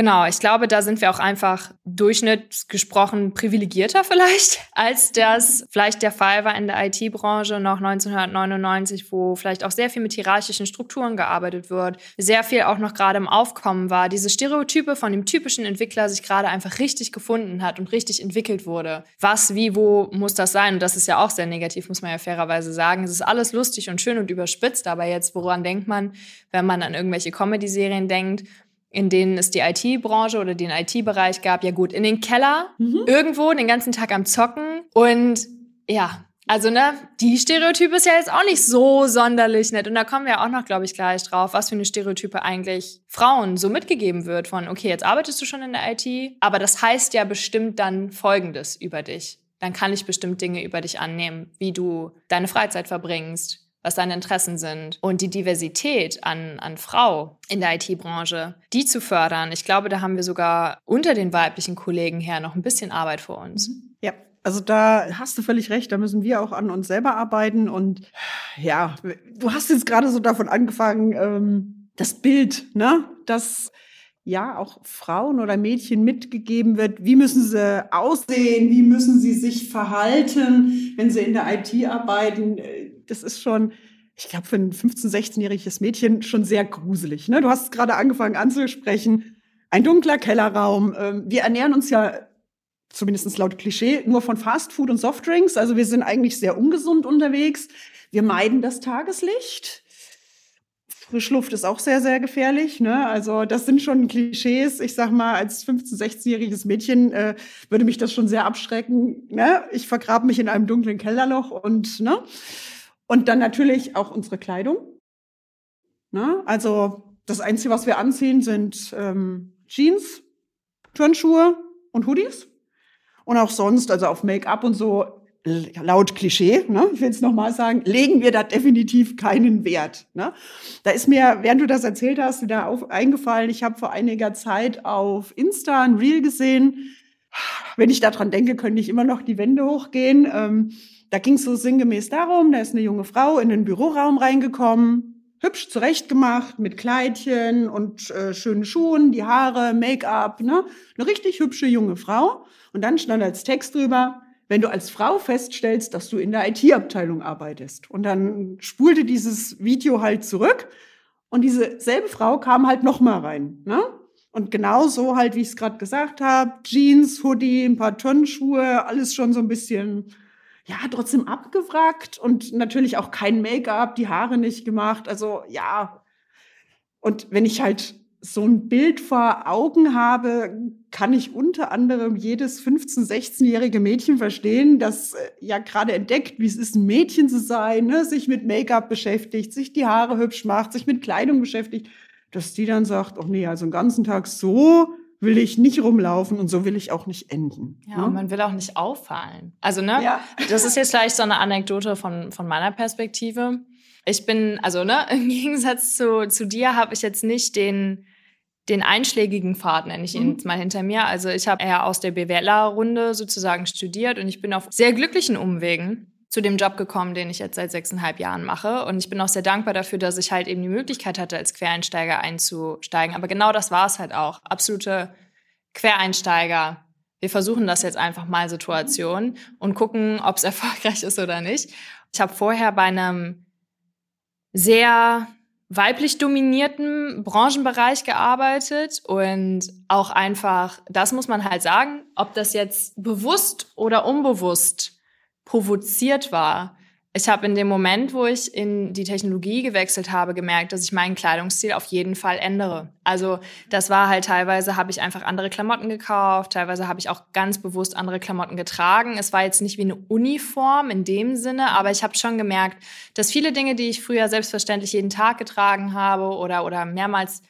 [SPEAKER 3] Genau, ich glaube, da sind wir auch einfach durchschnittsgesprochen privilegierter vielleicht, als das vielleicht der Fall war in der IT-Branche noch 1999, wo vielleicht auch sehr viel mit hierarchischen Strukturen gearbeitet wird, sehr viel auch noch gerade im Aufkommen war, diese Stereotype von dem typischen Entwickler sich gerade einfach richtig gefunden hat und richtig entwickelt wurde. Was, wie, wo muss das sein? Und das ist ja auch sehr negativ, muss man ja fairerweise sagen. Es ist alles lustig und schön und überspitzt, aber jetzt, woran denkt man, wenn man an irgendwelche Comedy-Serien denkt? In denen es die IT-Branche oder den IT-Bereich gab, ja gut, in den Keller, mhm. irgendwo den ganzen Tag am Zocken und ja, also ne, die Stereotype ist ja jetzt auch nicht so sonderlich nett und da kommen wir auch noch, glaube ich, gleich drauf, was für eine Stereotype eigentlich Frauen so mitgegeben wird von, okay, jetzt arbeitest du schon in der IT, aber das heißt ja bestimmt dann Folgendes über dich. Dann kann ich bestimmt Dinge über dich annehmen, wie du deine Freizeit verbringst, was deine Interessen sind und die Diversität an, an Frau in der IT-Branche, die zu fördern. Ich glaube, da haben wir sogar unter den weiblichen Kollegen her noch ein bisschen Arbeit vor uns.
[SPEAKER 1] Mhm. Ja, also da hast du völlig recht, da müssen wir auch an uns selber arbeiten. Und ja, du hast jetzt gerade so davon angefangen, ähm, das Bild, ne, das ja auch Frauen oder Mädchen mitgegeben wird, wie müssen sie aussehen, wie müssen sie sich verhalten, wenn sie in der IT arbeiten das ist schon, ich glaube, für ein 15-, 16-jähriges Mädchen schon sehr gruselig. Ne? Du hast es gerade angefangen anzusprechen. Ein dunkler Kellerraum. Ähm, wir ernähren uns ja, zumindest laut Klischee, nur von Fastfood und Softdrinks. Also wir sind eigentlich sehr ungesund unterwegs. Wir meiden das Tageslicht. Frischluft ist auch sehr, sehr gefährlich. Ne? Also das sind schon Klischees. Ich sag mal, als 15-, 16-jähriges Mädchen äh, würde mich das schon sehr abschrecken. Ne? Ich vergrabe mich in einem dunklen Kellerloch und ne? Und dann natürlich auch unsere Kleidung. Na, also das Einzige, was wir anziehen, sind ähm, Jeans, Turnschuhe und Hoodies. Und auch sonst, also auf Make-up und so, laut Klischee, ne, ich will es nochmal sagen, legen wir da definitiv keinen Wert. Ne? Da ist mir, während du das erzählt hast, wieder auf, eingefallen, ich habe vor einiger Zeit auf Insta ein Reel gesehen. Wenn ich daran denke, könnte ich immer noch die Wände hochgehen. Ähm, da ging es so sinngemäß darum, da ist eine junge Frau in den Büroraum reingekommen, hübsch zurechtgemacht mit Kleidchen und äh, schönen Schuhen, die Haare, Make-up, ne? Eine richtig hübsche junge Frau. Und dann stand als Text drüber, wenn du als Frau feststellst, dass du in der IT-Abteilung arbeitest. Und dann spulte dieses Video halt zurück und diese selbe Frau kam halt noch mal rein. Ne? Und genau so halt, wie ich es gerade gesagt habe, Jeans, Hoodie, ein paar Turnschuhe, alles schon so ein bisschen, ja, trotzdem abgewrackt und natürlich auch kein Make-up, die Haare nicht gemacht. Also ja. Und wenn ich halt so ein Bild vor Augen habe, kann ich unter anderem jedes 15-, 16-jährige Mädchen verstehen, das äh, ja gerade entdeckt, wie es ist, ein Mädchen zu sein, ne? sich mit Make-up beschäftigt, sich die Haare hübsch macht, sich mit Kleidung beschäftigt, dass die dann sagt, ach nee, also den ganzen Tag so will ich nicht rumlaufen und so will ich auch nicht enden.
[SPEAKER 3] Ja, ne? und man will auch nicht auffallen. Also, ne, ja. das ist jetzt vielleicht so eine Anekdote von, von meiner Perspektive. Ich bin, also, ne, im Gegensatz zu, zu dir habe ich jetzt nicht den, den einschlägigen Pfad, nenne ich ihn mhm. jetzt mal hinter mir. Also ich habe eher aus der BWLer-Runde sozusagen studiert und ich bin auf sehr glücklichen Umwegen zu dem Job gekommen, den ich jetzt seit sechseinhalb Jahren mache. Und ich bin auch sehr dankbar dafür, dass ich halt eben die Möglichkeit hatte, als Quereinsteiger einzusteigen. Aber genau das war es halt auch. Absolute Quereinsteiger. Wir versuchen das jetzt einfach mal Situation und gucken, ob es erfolgreich ist oder nicht. Ich habe vorher bei einem sehr weiblich dominierten Branchenbereich gearbeitet und auch einfach, das muss man halt sagen, ob das jetzt bewusst oder unbewusst provoziert war, ich habe in dem Moment, wo ich in die Technologie gewechselt habe, gemerkt, dass ich meinen Kleidungsstil auf jeden Fall ändere. Also das war halt teilweise, habe ich einfach andere Klamotten gekauft, teilweise habe ich auch ganz bewusst andere Klamotten getragen. Es war jetzt nicht wie eine Uniform in dem Sinne, aber ich habe schon gemerkt, dass viele Dinge, die ich früher selbstverständlich jeden Tag getragen habe oder, oder mehrmals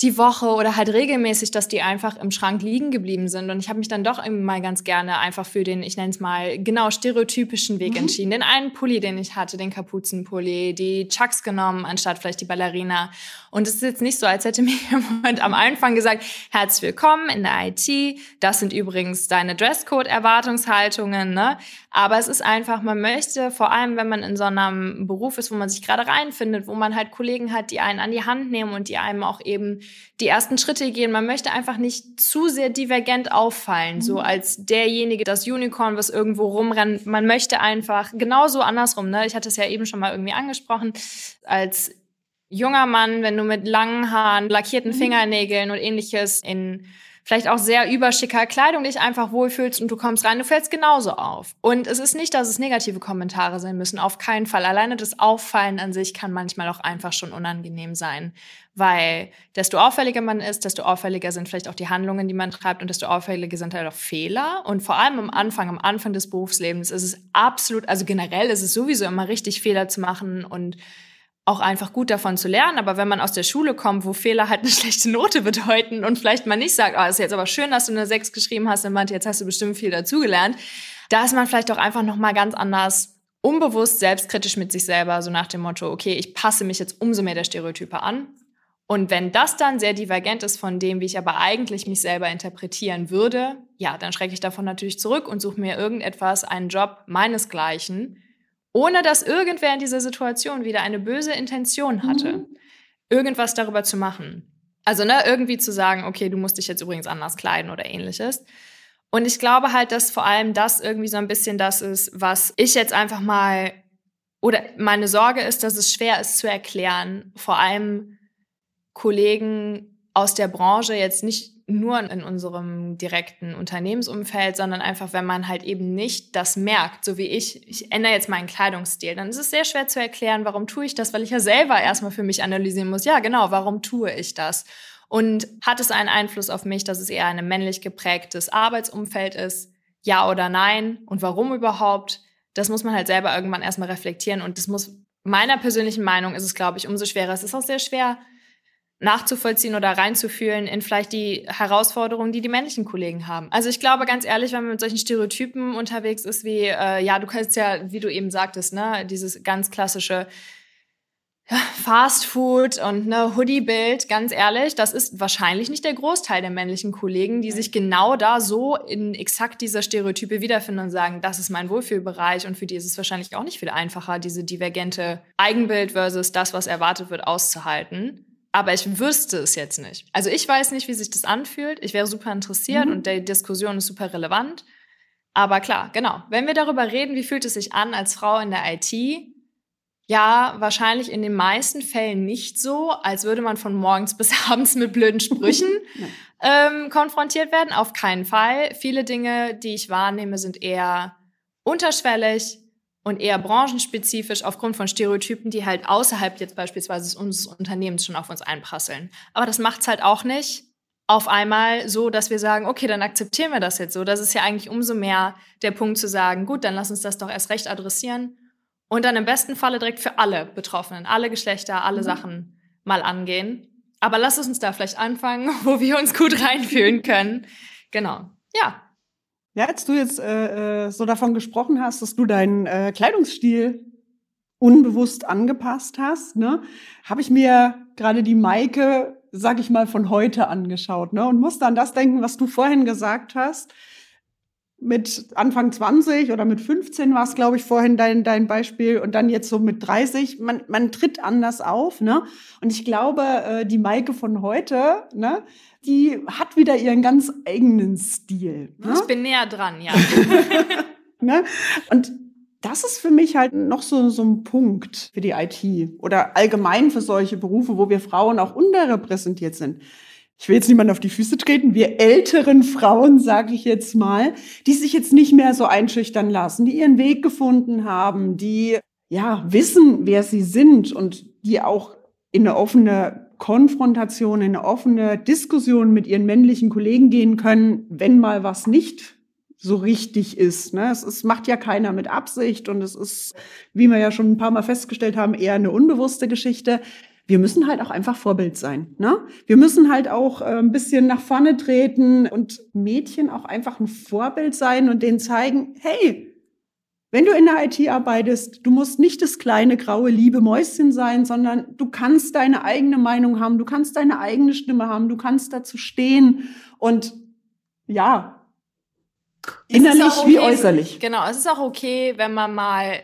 [SPEAKER 3] die Woche oder halt regelmäßig, dass die einfach im Schrank liegen geblieben sind. Und ich habe mich dann doch irgendwie mal ganz gerne einfach für den, ich nenne es mal, genau stereotypischen Weg mhm. entschieden. Den einen Pulli, den ich hatte, den Kapuzenpulli, die Chucks genommen, anstatt vielleicht die Ballerina. Und es ist jetzt nicht so, als hätte mir jemand am Anfang gesagt, herzlich willkommen in der IT. Das sind übrigens deine Dresscode-Erwartungshaltungen. Ne? Aber es ist einfach, man möchte, vor allem wenn man in so einem Beruf ist, wo man sich gerade reinfindet, wo man halt Kollegen hat, die einen an die Hand nehmen und die einem auch eben die ersten Schritte gehen. Man möchte einfach nicht zu sehr divergent auffallen, mhm. so als derjenige, das Unicorn, was irgendwo rumrennt. Man möchte einfach genauso andersrum. Ne? Ich hatte es ja eben schon mal irgendwie angesprochen, als junger Mann, wenn du mit langen Haaren, lackierten mhm. Fingernägeln und ähnliches in vielleicht auch sehr überschicker Kleidung dich einfach wohlfühlst und du kommst rein, du fällst genauso auf. Und es ist nicht, dass es negative Kommentare sein müssen, auf keinen Fall. Alleine das Auffallen an sich kann manchmal auch einfach schon unangenehm sein, weil desto auffälliger man ist, desto auffälliger sind vielleicht auch die Handlungen, die man treibt und desto auffälliger sind halt auch Fehler. Und vor allem am Anfang, am Anfang des Berufslebens ist es absolut, also generell ist es sowieso immer richtig, Fehler zu machen und auch einfach gut davon zu lernen. Aber wenn man aus der Schule kommt, wo Fehler halt eine schlechte Note bedeuten und vielleicht man nicht sagt, oh, ist jetzt aber schön, dass du eine 6 geschrieben hast, und jetzt hast du bestimmt viel dazugelernt, da ist man vielleicht auch einfach nochmal ganz anders unbewusst selbstkritisch mit sich selber, so nach dem Motto, okay, ich passe mich jetzt umso mehr der Stereotype an. Und wenn das dann sehr divergent ist von dem, wie ich aber eigentlich mich selber interpretieren würde, ja, dann schrecke ich davon natürlich zurück und suche mir irgendetwas, einen Job meinesgleichen, ohne dass irgendwer in dieser Situation wieder eine böse Intention hatte, mhm. irgendwas darüber zu machen. Also ne, irgendwie zu sagen, okay, du musst dich jetzt übrigens anders kleiden oder ähnliches. Und ich glaube halt, dass vor allem das irgendwie so ein bisschen das ist, was ich jetzt einfach mal oder meine Sorge ist, dass es schwer ist zu erklären, vor allem Kollegen aus der Branche jetzt nicht nur in unserem direkten Unternehmensumfeld, sondern einfach, wenn man halt eben nicht das merkt, so wie ich, ich ändere jetzt meinen Kleidungsstil, dann ist es sehr schwer zu erklären, warum tue ich das, weil ich ja selber erstmal für mich analysieren muss, ja genau, warum tue ich das? Und hat es einen Einfluss auf mich, dass es eher ein männlich geprägtes Arbeitsumfeld ist? Ja oder nein? Und warum überhaupt? Das muss man halt selber irgendwann erstmal reflektieren und das muss, meiner persönlichen Meinung ist es, glaube ich, umso schwerer. Es ist auch sehr schwer, nachzuvollziehen oder reinzufühlen in vielleicht die Herausforderungen, die die männlichen Kollegen haben. Also ich glaube ganz ehrlich, wenn man mit solchen Stereotypen unterwegs ist, wie äh, ja, du kannst ja, wie du eben sagtest, ne, dieses ganz klassische Fast Food und ne Hoodie-Bild, ganz ehrlich, das ist wahrscheinlich nicht der Großteil der männlichen Kollegen, die sich genau da so in exakt dieser Stereotype wiederfinden und sagen, das ist mein Wohlfühlbereich und für die ist es wahrscheinlich auch nicht viel einfacher, diese divergente Eigenbild versus das, was erwartet wird, auszuhalten. Aber ich wüsste es jetzt nicht. Also ich weiß nicht, wie sich das anfühlt. Ich wäre super interessiert mhm. und die Diskussion ist super relevant. Aber klar, genau. Wenn wir darüber reden, wie fühlt es sich an als Frau in der IT, ja, wahrscheinlich in den meisten Fällen nicht so, als würde man von morgens bis abends mit blöden Sprüchen ähm, konfrontiert werden. Auf keinen Fall. Viele Dinge, die ich wahrnehme, sind eher unterschwellig und eher branchenspezifisch aufgrund von Stereotypen, die halt außerhalb jetzt beispielsweise unseres Unternehmens schon auf uns einprasseln. Aber das macht's halt auch nicht auf einmal so, dass wir sagen, okay, dann akzeptieren wir das jetzt so. Das ist ja eigentlich umso mehr der Punkt zu sagen, gut, dann lass uns das doch erst recht adressieren und dann im besten Falle direkt für alle Betroffenen, alle Geschlechter, alle mhm. Sachen mal angehen. Aber lass uns da vielleicht anfangen, wo wir uns gut reinfühlen können. Genau. Ja.
[SPEAKER 1] Ja, als du jetzt äh, äh, so davon gesprochen hast, dass du deinen äh, Kleidungsstil unbewusst angepasst hast, ne, habe ich mir gerade die Maike, sag ich mal, von heute angeschaut, ne, und musste an das denken, was du vorhin gesagt hast mit Anfang 20 oder mit 15 war es, glaube ich, vorhin dein, dein Beispiel und dann jetzt so mit 30. Man, man tritt anders auf, ne? Und ich glaube, äh, die Maike von heute, ne, die hat wieder ihren ganz eigenen Stil.
[SPEAKER 3] Ne? Ich bin näher dran, ja.
[SPEAKER 1] ne? Und das ist für mich halt noch so, so ein Punkt für die IT oder allgemein für solche Berufe, wo wir Frauen auch unterrepräsentiert sind ich will jetzt niemand auf die Füße treten, wir älteren Frauen, sage ich jetzt mal, die sich jetzt nicht mehr so einschüchtern lassen, die ihren Weg gefunden haben, die ja wissen, wer sie sind und die auch in eine offene Konfrontation, in eine offene Diskussion mit ihren männlichen Kollegen gehen können, wenn mal was nicht so richtig ist. Ne? Es, es macht ja keiner mit Absicht und es ist, wie wir ja schon ein paar Mal festgestellt haben, eher eine unbewusste Geschichte wir müssen halt auch einfach Vorbild sein. Ne? Wir müssen halt auch äh, ein bisschen nach vorne treten und Mädchen auch einfach ein Vorbild sein und denen zeigen, hey, wenn du in der IT arbeitest, du musst nicht das kleine graue liebe Mäuschen sein, sondern du kannst deine eigene Meinung haben, du kannst deine eigene Stimme haben, du kannst dazu stehen und ja, innerlich okay, wie äußerlich.
[SPEAKER 3] Genau, es ist auch okay, wenn man mal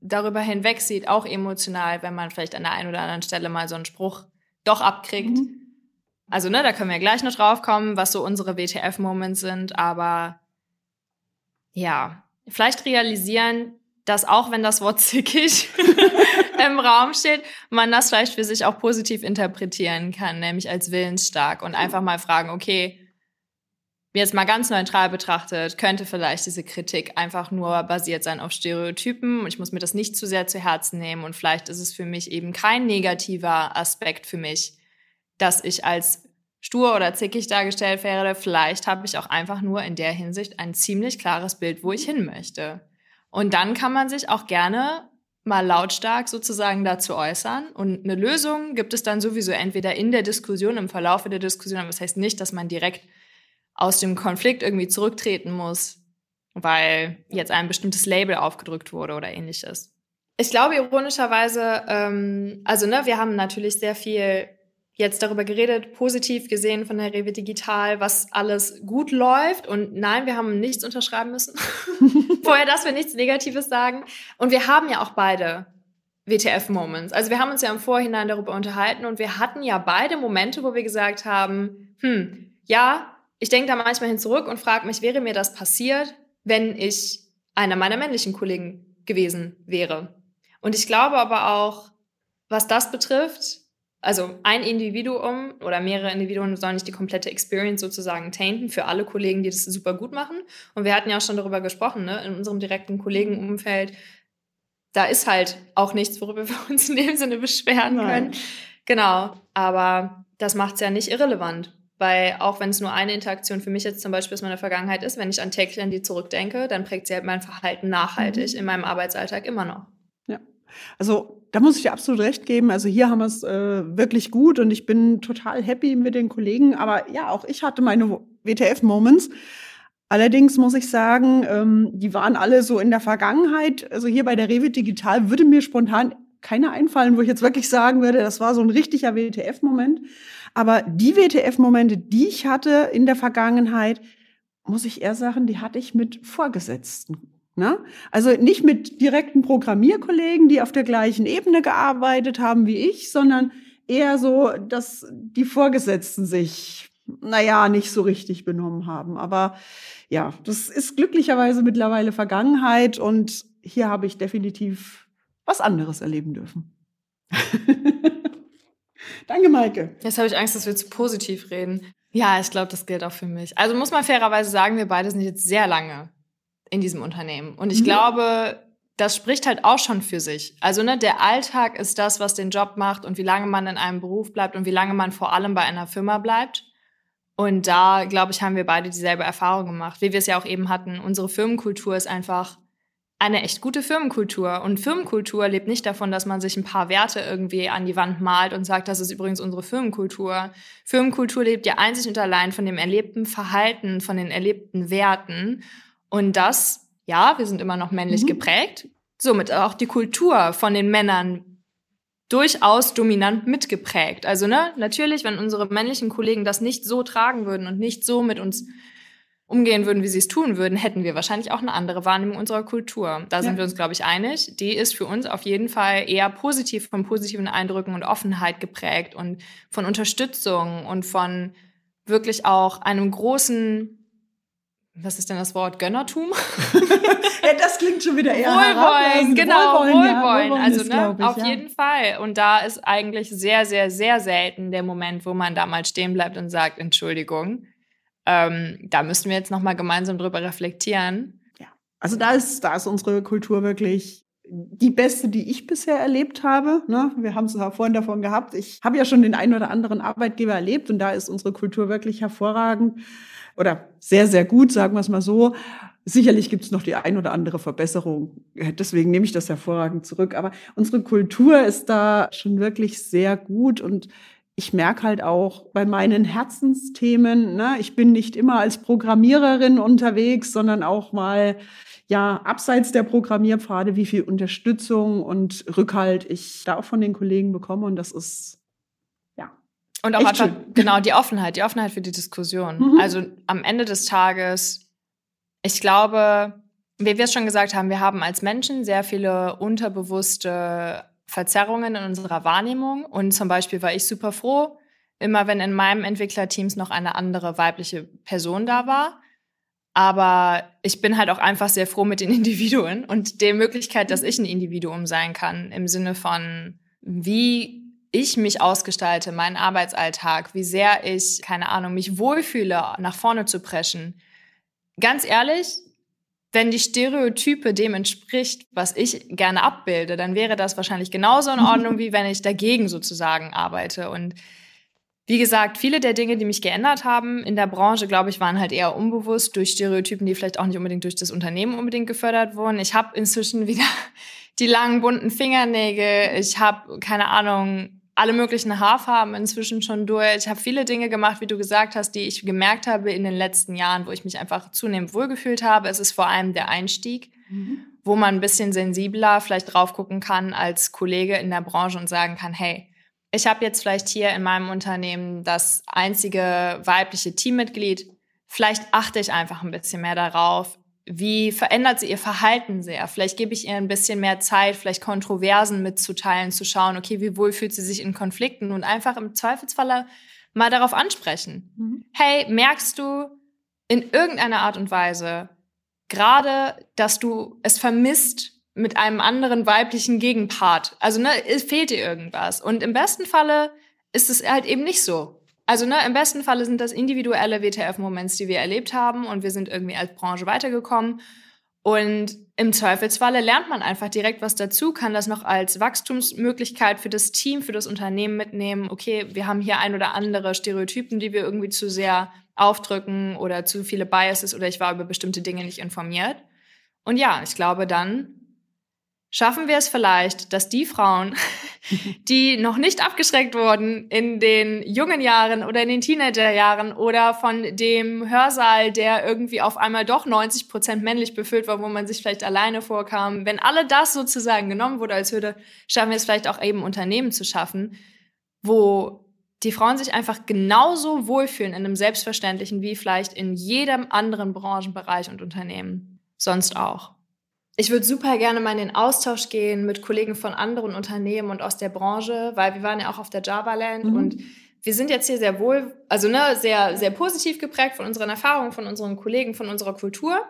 [SPEAKER 3] darüber hinweg sieht, auch emotional, wenn man vielleicht an der einen oder anderen Stelle mal so einen Spruch doch abkriegt. Mhm. Also, ne, da können wir gleich noch drauf kommen, was so unsere WTF-Moments sind, aber ja, vielleicht realisieren, dass auch wenn das Wort zickig im Raum steht, man das vielleicht für sich auch positiv interpretieren kann, nämlich als willensstark und einfach mal fragen, okay, jetzt mal ganz neutral betrachtet, könnte vielleicht diese Kritik einfach nur basiert sein auf Stereotypen. Und ich muss mir das nicht zu sehr zu Herzen nehmen und vielleicht ist es für mich eben kein negativer Aspekt für mich, dass ich als stur oder zickig dargestellt werde. Vielleicht habe ich auch einfach nur in der Hinsicht ein ziemlich klares Bild, wo ich hin möchte. Und dann kann man sich auch gerne mal lautstark sozusagen dazu äußern. Und eine Lösung gibt es dann sowieso entweder in der Diskussion, im Verlaufe der Diskussion, aber das heißt nicht, dass man direkt aus dem Konflikt irgendwie zurücktreten muss, weil jetzt ein bestimmtes Label aufgedrückt wurde oder ähnliches. Ich glaube ironischerweise, ähm, also ne, wir haben natürlich sehr viel jetzt darüber geredet, positiv gesehen von der Rewe Digital, was alles gut läuft. Und nein, wir haben nichts unterschreiben müssen. Vorher, dass wir nichts Negatives sagen. Und wir haben ja auch beide WTF-Moments. Also wir haben uns ja im Vorhinein darüber unterhalten und wir hatten ja beide Momente, wo wir gesagt haben, hm, ja, ich denke da manchmal hin zurück und frage mich, wäre mir das passiert, wenn ich einer meiner männlichen Kollegen gewesen wäre? Und ich glaube aber auch, was das betrifft, also ein Individuum oder mehrere Individuen sollen nicht die komplette Experience sozusagen tainten für alle Kollegen, die das super gut machen. Und wir hatten ja auch schon darüber gesprochen, ne? in unserem direkten Kollegenumfeld, da ist halt auch nichts, worüber wir uns in dem Sinne beschweren können. Genau, aber das macht es ja nicht irrelevant. Weil auch wenn es nur eine Interaktion für mich jetzt zum Beispiel aus meiner Vergangenheit ist, wenn ich an täglich an die zurückdenke, dann prägt sie halt mein Verhalten nachhaltig mhm. in meinem Arbeitsalltag immer noch.
[SPEAKER 1] Also da muss ich dir absolut recht geben. Also hier haben wir es äh, wirklich gut und ich bin total happy mit den Kollegen. Aber ja, auch ich hatte meine WTF-Moments. Allerdings muss ich sagen, ähm, die waren alle so in der Vergangenheit. Also hier bei der Rewe Digital würde mir spontan keine einfallen, wo ich jetzt wirklich sagen würde, das war so ein richtiger WTF-Moment. Aber die WTF-Momente, die ich hatte in der Vergangenheit, muss ich eher sagen, die hatte ich mit Vorgesetzten. Ne? Also nicht mit direkten Programmierkollegen, die auf der gleichen Ebene gearbeitet haben wie ich, sondern eher so, dass die Vorgesetzten sich, naja, nicht so richtig benommen haben. Aber ja, das ist glücklicherweise mittlerweile Vergangenheit und hier habe ich definitiv was anderes erleben dürfen. Danke, Maike.
[SPEAKER 3] Jetzt habe ich Angst, dass wir zu positiv reden. Ja, ich glaube, das gilt auch für mich. Also muss man fairerweise sagen, wir beide sind jetzt sehr lange in diesem Unternehmen. Und ich mhm. glaube, das spricht halt auch schon für sich. Also ne, der Alltag ist das, was den Job macht und wie lange man in einem Beruf bleibt und wie lange man vor allem bei einer Firma bleibt. Und da, glaube ich, haben wir beide dieselbe Erfahrung gemacht, wie wir es ja auch eben hatten. Unsere Firmenkultur ist einfach eine echt gute Firmenkultur. Und Firmenkultur lebt nicht davon, dass man sich ein paar Werte irgendwie an die Wand malt und sagt, das ist übrigens unsere Firmenkultur. Firmenkultur lebt ja einzig und allein von dem erlebten Verhalten, von den erlebten Werten. Und das, ja, wir sind immer noch männlich mhm. geprägt. Somit auch die Kultur von den Männern durchaus dominant mitgeprägt. Also, ne, natürlich, wenn unsere männlichen Kollegen das nicht so tragen würden und nicht so mit uns umgehen würden, wie sie es tun würden, hätten wir wahrscheinlich auch eine andere Wahrnehmung unserer Kultur. Da sind wir uns, glaube ich, einig. Die ist für uns auf jeden Fall eher positiv, von positiven Eindrücken und Offenheit geprägt und von Unterstützung und von wirklich auch einem großen was ist denn das Wort? Gönnertum?
[SPEAKER 1] ja, das klingt schon wieder eher
[SPEAKER 3] Wohlwollen, genau, Wohlwollen. Ja, Wohlwollen also, ne, ich, auf ja. jeden Fall. Und da ist eigentlich sehr, sehr, sehr selten der Moment, wo man da mal stehen bleibt und sagt, Entschuldigung. Ähm, da müssen wir jetzt nochmal gemeinsam drüber reflektieren.
[SPEAKER 1] Ja, also da ist, da ist unsere Kultur wirklich die beste, die ich bisher erlebt habe. Ne? Wir haben es ja vorhin davon gehabt. Ich habe ja schon den einen oder anderen Arbeitgeber erlebt und da ist unsere Kultur wirklich hervorragend oder sehr, sehr gut, sagen wir es mal so. Sicherlich gibt es noch die ein oder andere Verbesserung. Deswegen nehme ich das hervorragend zurück. Aber unsere Kultur ist da schon wirklich sehr gut und ich merke halt auch bei meinen Herzensthemen, ne, ich bin nicht immer als Programmiererin unterwegs, sondern auch mal ja abseits der Programmierpfade, wie viel Unterstützung und Rückhalt ich da auch von den Kollegen bekomme und das ist
[SPEAKER 3] und auch einfach schön. genau die Offenheit, die Offenheit für die Diskussion. Mhm. Also am Ende des Tages, ich glaube, wie wir es schon gesagt haben, wir haben als Menschen sehr viele unterbewusste Verzerrungen in unserer Wahrnehmung. Und zum Beispiel war ich super froh, immer wenn in meinem Entwicklerteams noch eine andere weibliche Person da war. Aber ich bin halt auch einfach sehr froh mit den Individuen und der Möglichkeit, dass ich ein Individuum sein kann, im Sinne von, wie ich mich ausgestalte, meinen Arbeitsalltag, wie sehr ich, keine Ahnung, mich wohlfühle, nach vorne zu preschen. Ganz ehrlich, wenn die Stereotype dem entspricht, was ich gerne abbilde, dann wäre das wahrscheinlich genauso in Ordnung, wie wenn ich dagegen sozusagen arbeite. Und wie gesagt, viele der Dinge, die mich geändert haben in der Branche, glaube ich, waren halt eher unbewusst durch Stereotypen, die vielleicht auch nicht unbedingt durch das Unternehmen unbedingt gefördert wurden. Ich habe inzwischen wieder die langen bunten Fingernägel. Ich habe keine Ahnung alle möglichen Haarfarben inzwischen schon durch. Ich habe viele Dinge gemacht, wie du gesagt hast, die ich gemerkt habe in den letzten Jahren, wo ich mich einfach zunehmend wohlgefühlt habe. Es ist vor allem der Einstieg, mhm. wo man ein bisschen sensibler vielleicht drauf gucken kann als Kollege in der Branche und sagen kann, hey, ich habe jetzt vielleicht hier in meinem Unternehmen das einzige weibliche Teammitglied. Vielleicht achte ich einfach ein bisschen mehr darauf, wie verändert sie ihr Verhalten sehr? Vielleicht gebe ich ihr ein bisschen mehr Zeit, vielleicht Kontroversen mitzuteilen, zu schauen, okay, wie wohl fühlt sie sich in Konflikten und einfach im Zweifelsfalle mal darauf ansprechen. Mhm. Hey, merkst du in irgendeiner Art und Weise gerade, dass du es vermisst mit einem anderen weiblichen Gegenpart? Also, ne, fehlt dir irgendwas. Und im besten Falle ist es halt eben nicht so. Also ne, im besten Falle sind das individuelle WTF-Moments, die wir erlebt haben und wir sind irgendwie als Branche weitergekommen. Und im Zweifelsfalle lernt man einfach direkt was dazu, kann das noch als Wachstumsmöglichkeit für das Team, für das Unternehmen mitnehmen. Okay, wir haben hier ein oder andere Stereotypen, die wir irgendwie zu sehr aufdrücken oder zu viele Biases oder ich war über bestimmte Dinge nicht informiert. Und ja, ich glaube, dann schaffen wir es vielleicht, dass die Frauen, die noch nicht abgeschreckt wurden in den jungen Jahren oder in den Teenagerjahren oder von dem Hörsaal, der irgendwie auf einmal doch 90 Prozent männlich befüllt war, wo man sich vielleicht alleine vorkam. Wenn alle das sozusagen genommen wurde als Hürde, schaffen wir es vielleicht auch eben Unternehmen zu schaffen, wo die Frauen sich einfach genauso wohlfühlen in einem Selbstverständlichen wie vielleicht in jedem anderen Branchenbereich und Unternehmen sonst auch. Ich würde super gerne mal in den Austausch gehen mit Kollegen von anderen Unternehmen und aus der Branche, weil wir waren ja auch auf der Java Land mhm. und wir sind jetzt hier sehr wohl, also ne, sehr, sehr positiv geprägt von unseren Erfahrungen, von unseren Kollegen, von unserer Kultur.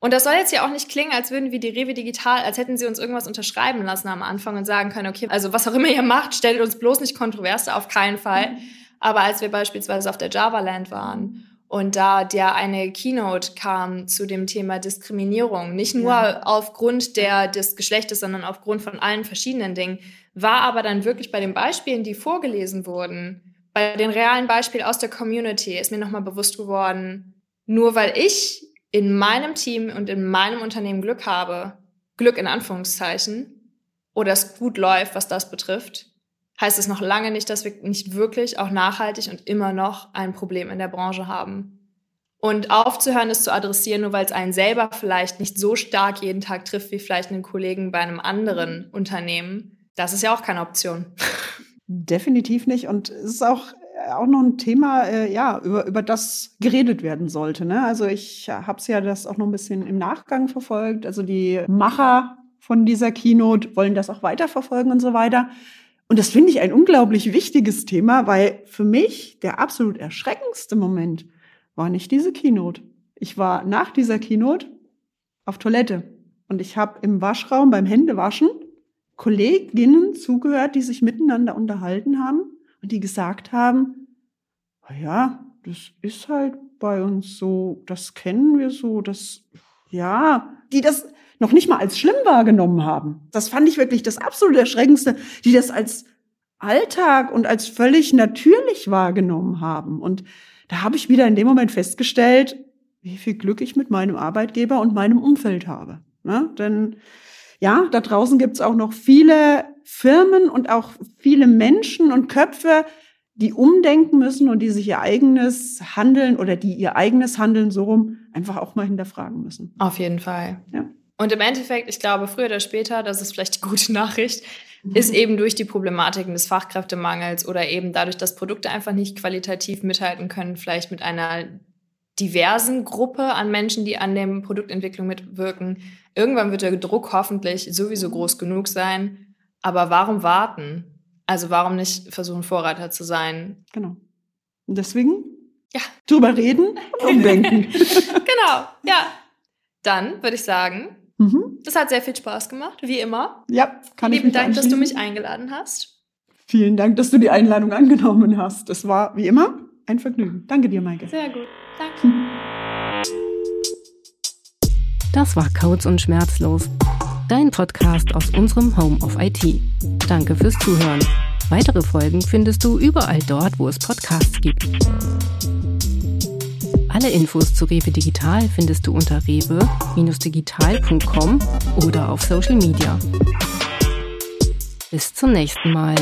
[SPEAKER 3] Und das soll jetzt ja auch nicht klingen, als würden wir die Rewe Digital, als hätten sie uns irgendwas unterschreiben lassen am Anfang und sagen können, okay, also was auch immer ihr macht, stellt uns bloß nicht kontrovers, auf keinen Fall. Mhm. Aber als wir beispielsweise auf der Java Land waren und da der eine Keynote kam zu dem Thema Diskriminierung, nicht nur ja. aufgrund der, des Geschlechtes, sondern aufgrund von allen verschiedenen Dingen, war aber dann wirklich bei den Beispielen, die vorgelesen wurden, bei den realen Beispielen aus der Community, ist mir nochmal bewusst geworden, nur weil ich in meinem Team und in meinem Unternehmen Glück habe, Glück in Anführungszeichen, oder es gut läuft, was das betrifft, heißt es noch lange nicht, dass wir nicht wirklich auch nachhaltig und immer noch ein Problem in der Branche haben. Und aufzuhören, es zu adressieren, nur weil es einen selber vielleicht nicht so stark jeden Tag trifft, wie vielleicht einen Kollegen bei einem anderen Unternehmen, das ist ja auch keine Option.
[SPEAKER 1] Definitiv nicht. Und es ist auch auch noch ein Thema, äh, ja, über, über das geredet werden sollte. Ne? Also ich habe es ja das auch noch ein bisschen im Nachgang verfolgt. Also die Macher von dieser Keynote wollen das auch weiterverfolgen und so weiter. Und das finde ich ein unglaublich wichtiges Thema, weil für mich der absolut erschreckendste Moment war nicht diese Keynote. Ich war nach dieser Keynote auf Toilette und ich habe im Waschraum beim Händewaschen Kolleginnen zugehört, die sich miteinander unterhalten haben und die gesagt haben, ja, das ist halt bei uns so, das kennen wir so, das, ja, die das noch nicht mal als schlimm wahrgenommen haben. Das fand ich wirklich das absolut Erschreckendste, die das als Alltag und als völlig natürlich wahrgenommen haben. Und da habe ich wieder in dem Moment festgestellt, wie viel Glück ich mit meinem Arbeitgeber und meinem Umfeld habe. Ne? Denn ja, da draußen gibt's auch noch viele Firmen und auch viele Menschen und Köpfe, die umdenken müssen und die sich ihr eigenes Handeln oder die ihr eigenes Handeln so rum einfach auch mal hinterfragen müssen.
[SPEAKER 3] Auf jeden Fall. Ja. Und im Endeffekt, ich glaube, früher oder später, das ist vielleicht die gute Nachricht, mhm. ist eben durch die Problematiken des Fachkräftemangels oder eben dadurch, dass Produkte einfach nicht qualitativ mithalten können, vielleicht mit einer diversen Gruppe an Menschen, die an der Produktentwicklung mitwirken. Irgendwann wird der Druck hoffentlich sowieso groß genug sein. Aber warum warten? Also warum nicht versuchen, Vorreiter zu sein?
[SPEAKER 1] Genau. Und deswegen ja. drüber reden und umdenken.
[SPEAKER 3] genau, ja. Dann würde ich sagen, mhm. das hat sehr viel Spaß gemacht, wie immer.
[SPEAKER 1] Ja,
[SPEAKER 3] kann Lieben ich Dank, dass du mich eingeladen hast.
[SPEAKER 1] Vielen Dank, dass du die Einladung angenommen hast. Das war wie immer ein Vergnügen. Danke dir, Maike.
[SPEAKER 3] Sehr gut. Danke.
[SPEAKER 2] Das war Codes und Schmerzlos. Dein Podcast aus unserem Home of IT. Danke fürs Zuhören. Weitere Folgen findest du überall dort, wo es Podcasts gibt. Alle Infos zu Rewe Digital findest du unter rewe-digital.com oder auf Social Media. Bis zum nächsten Mal.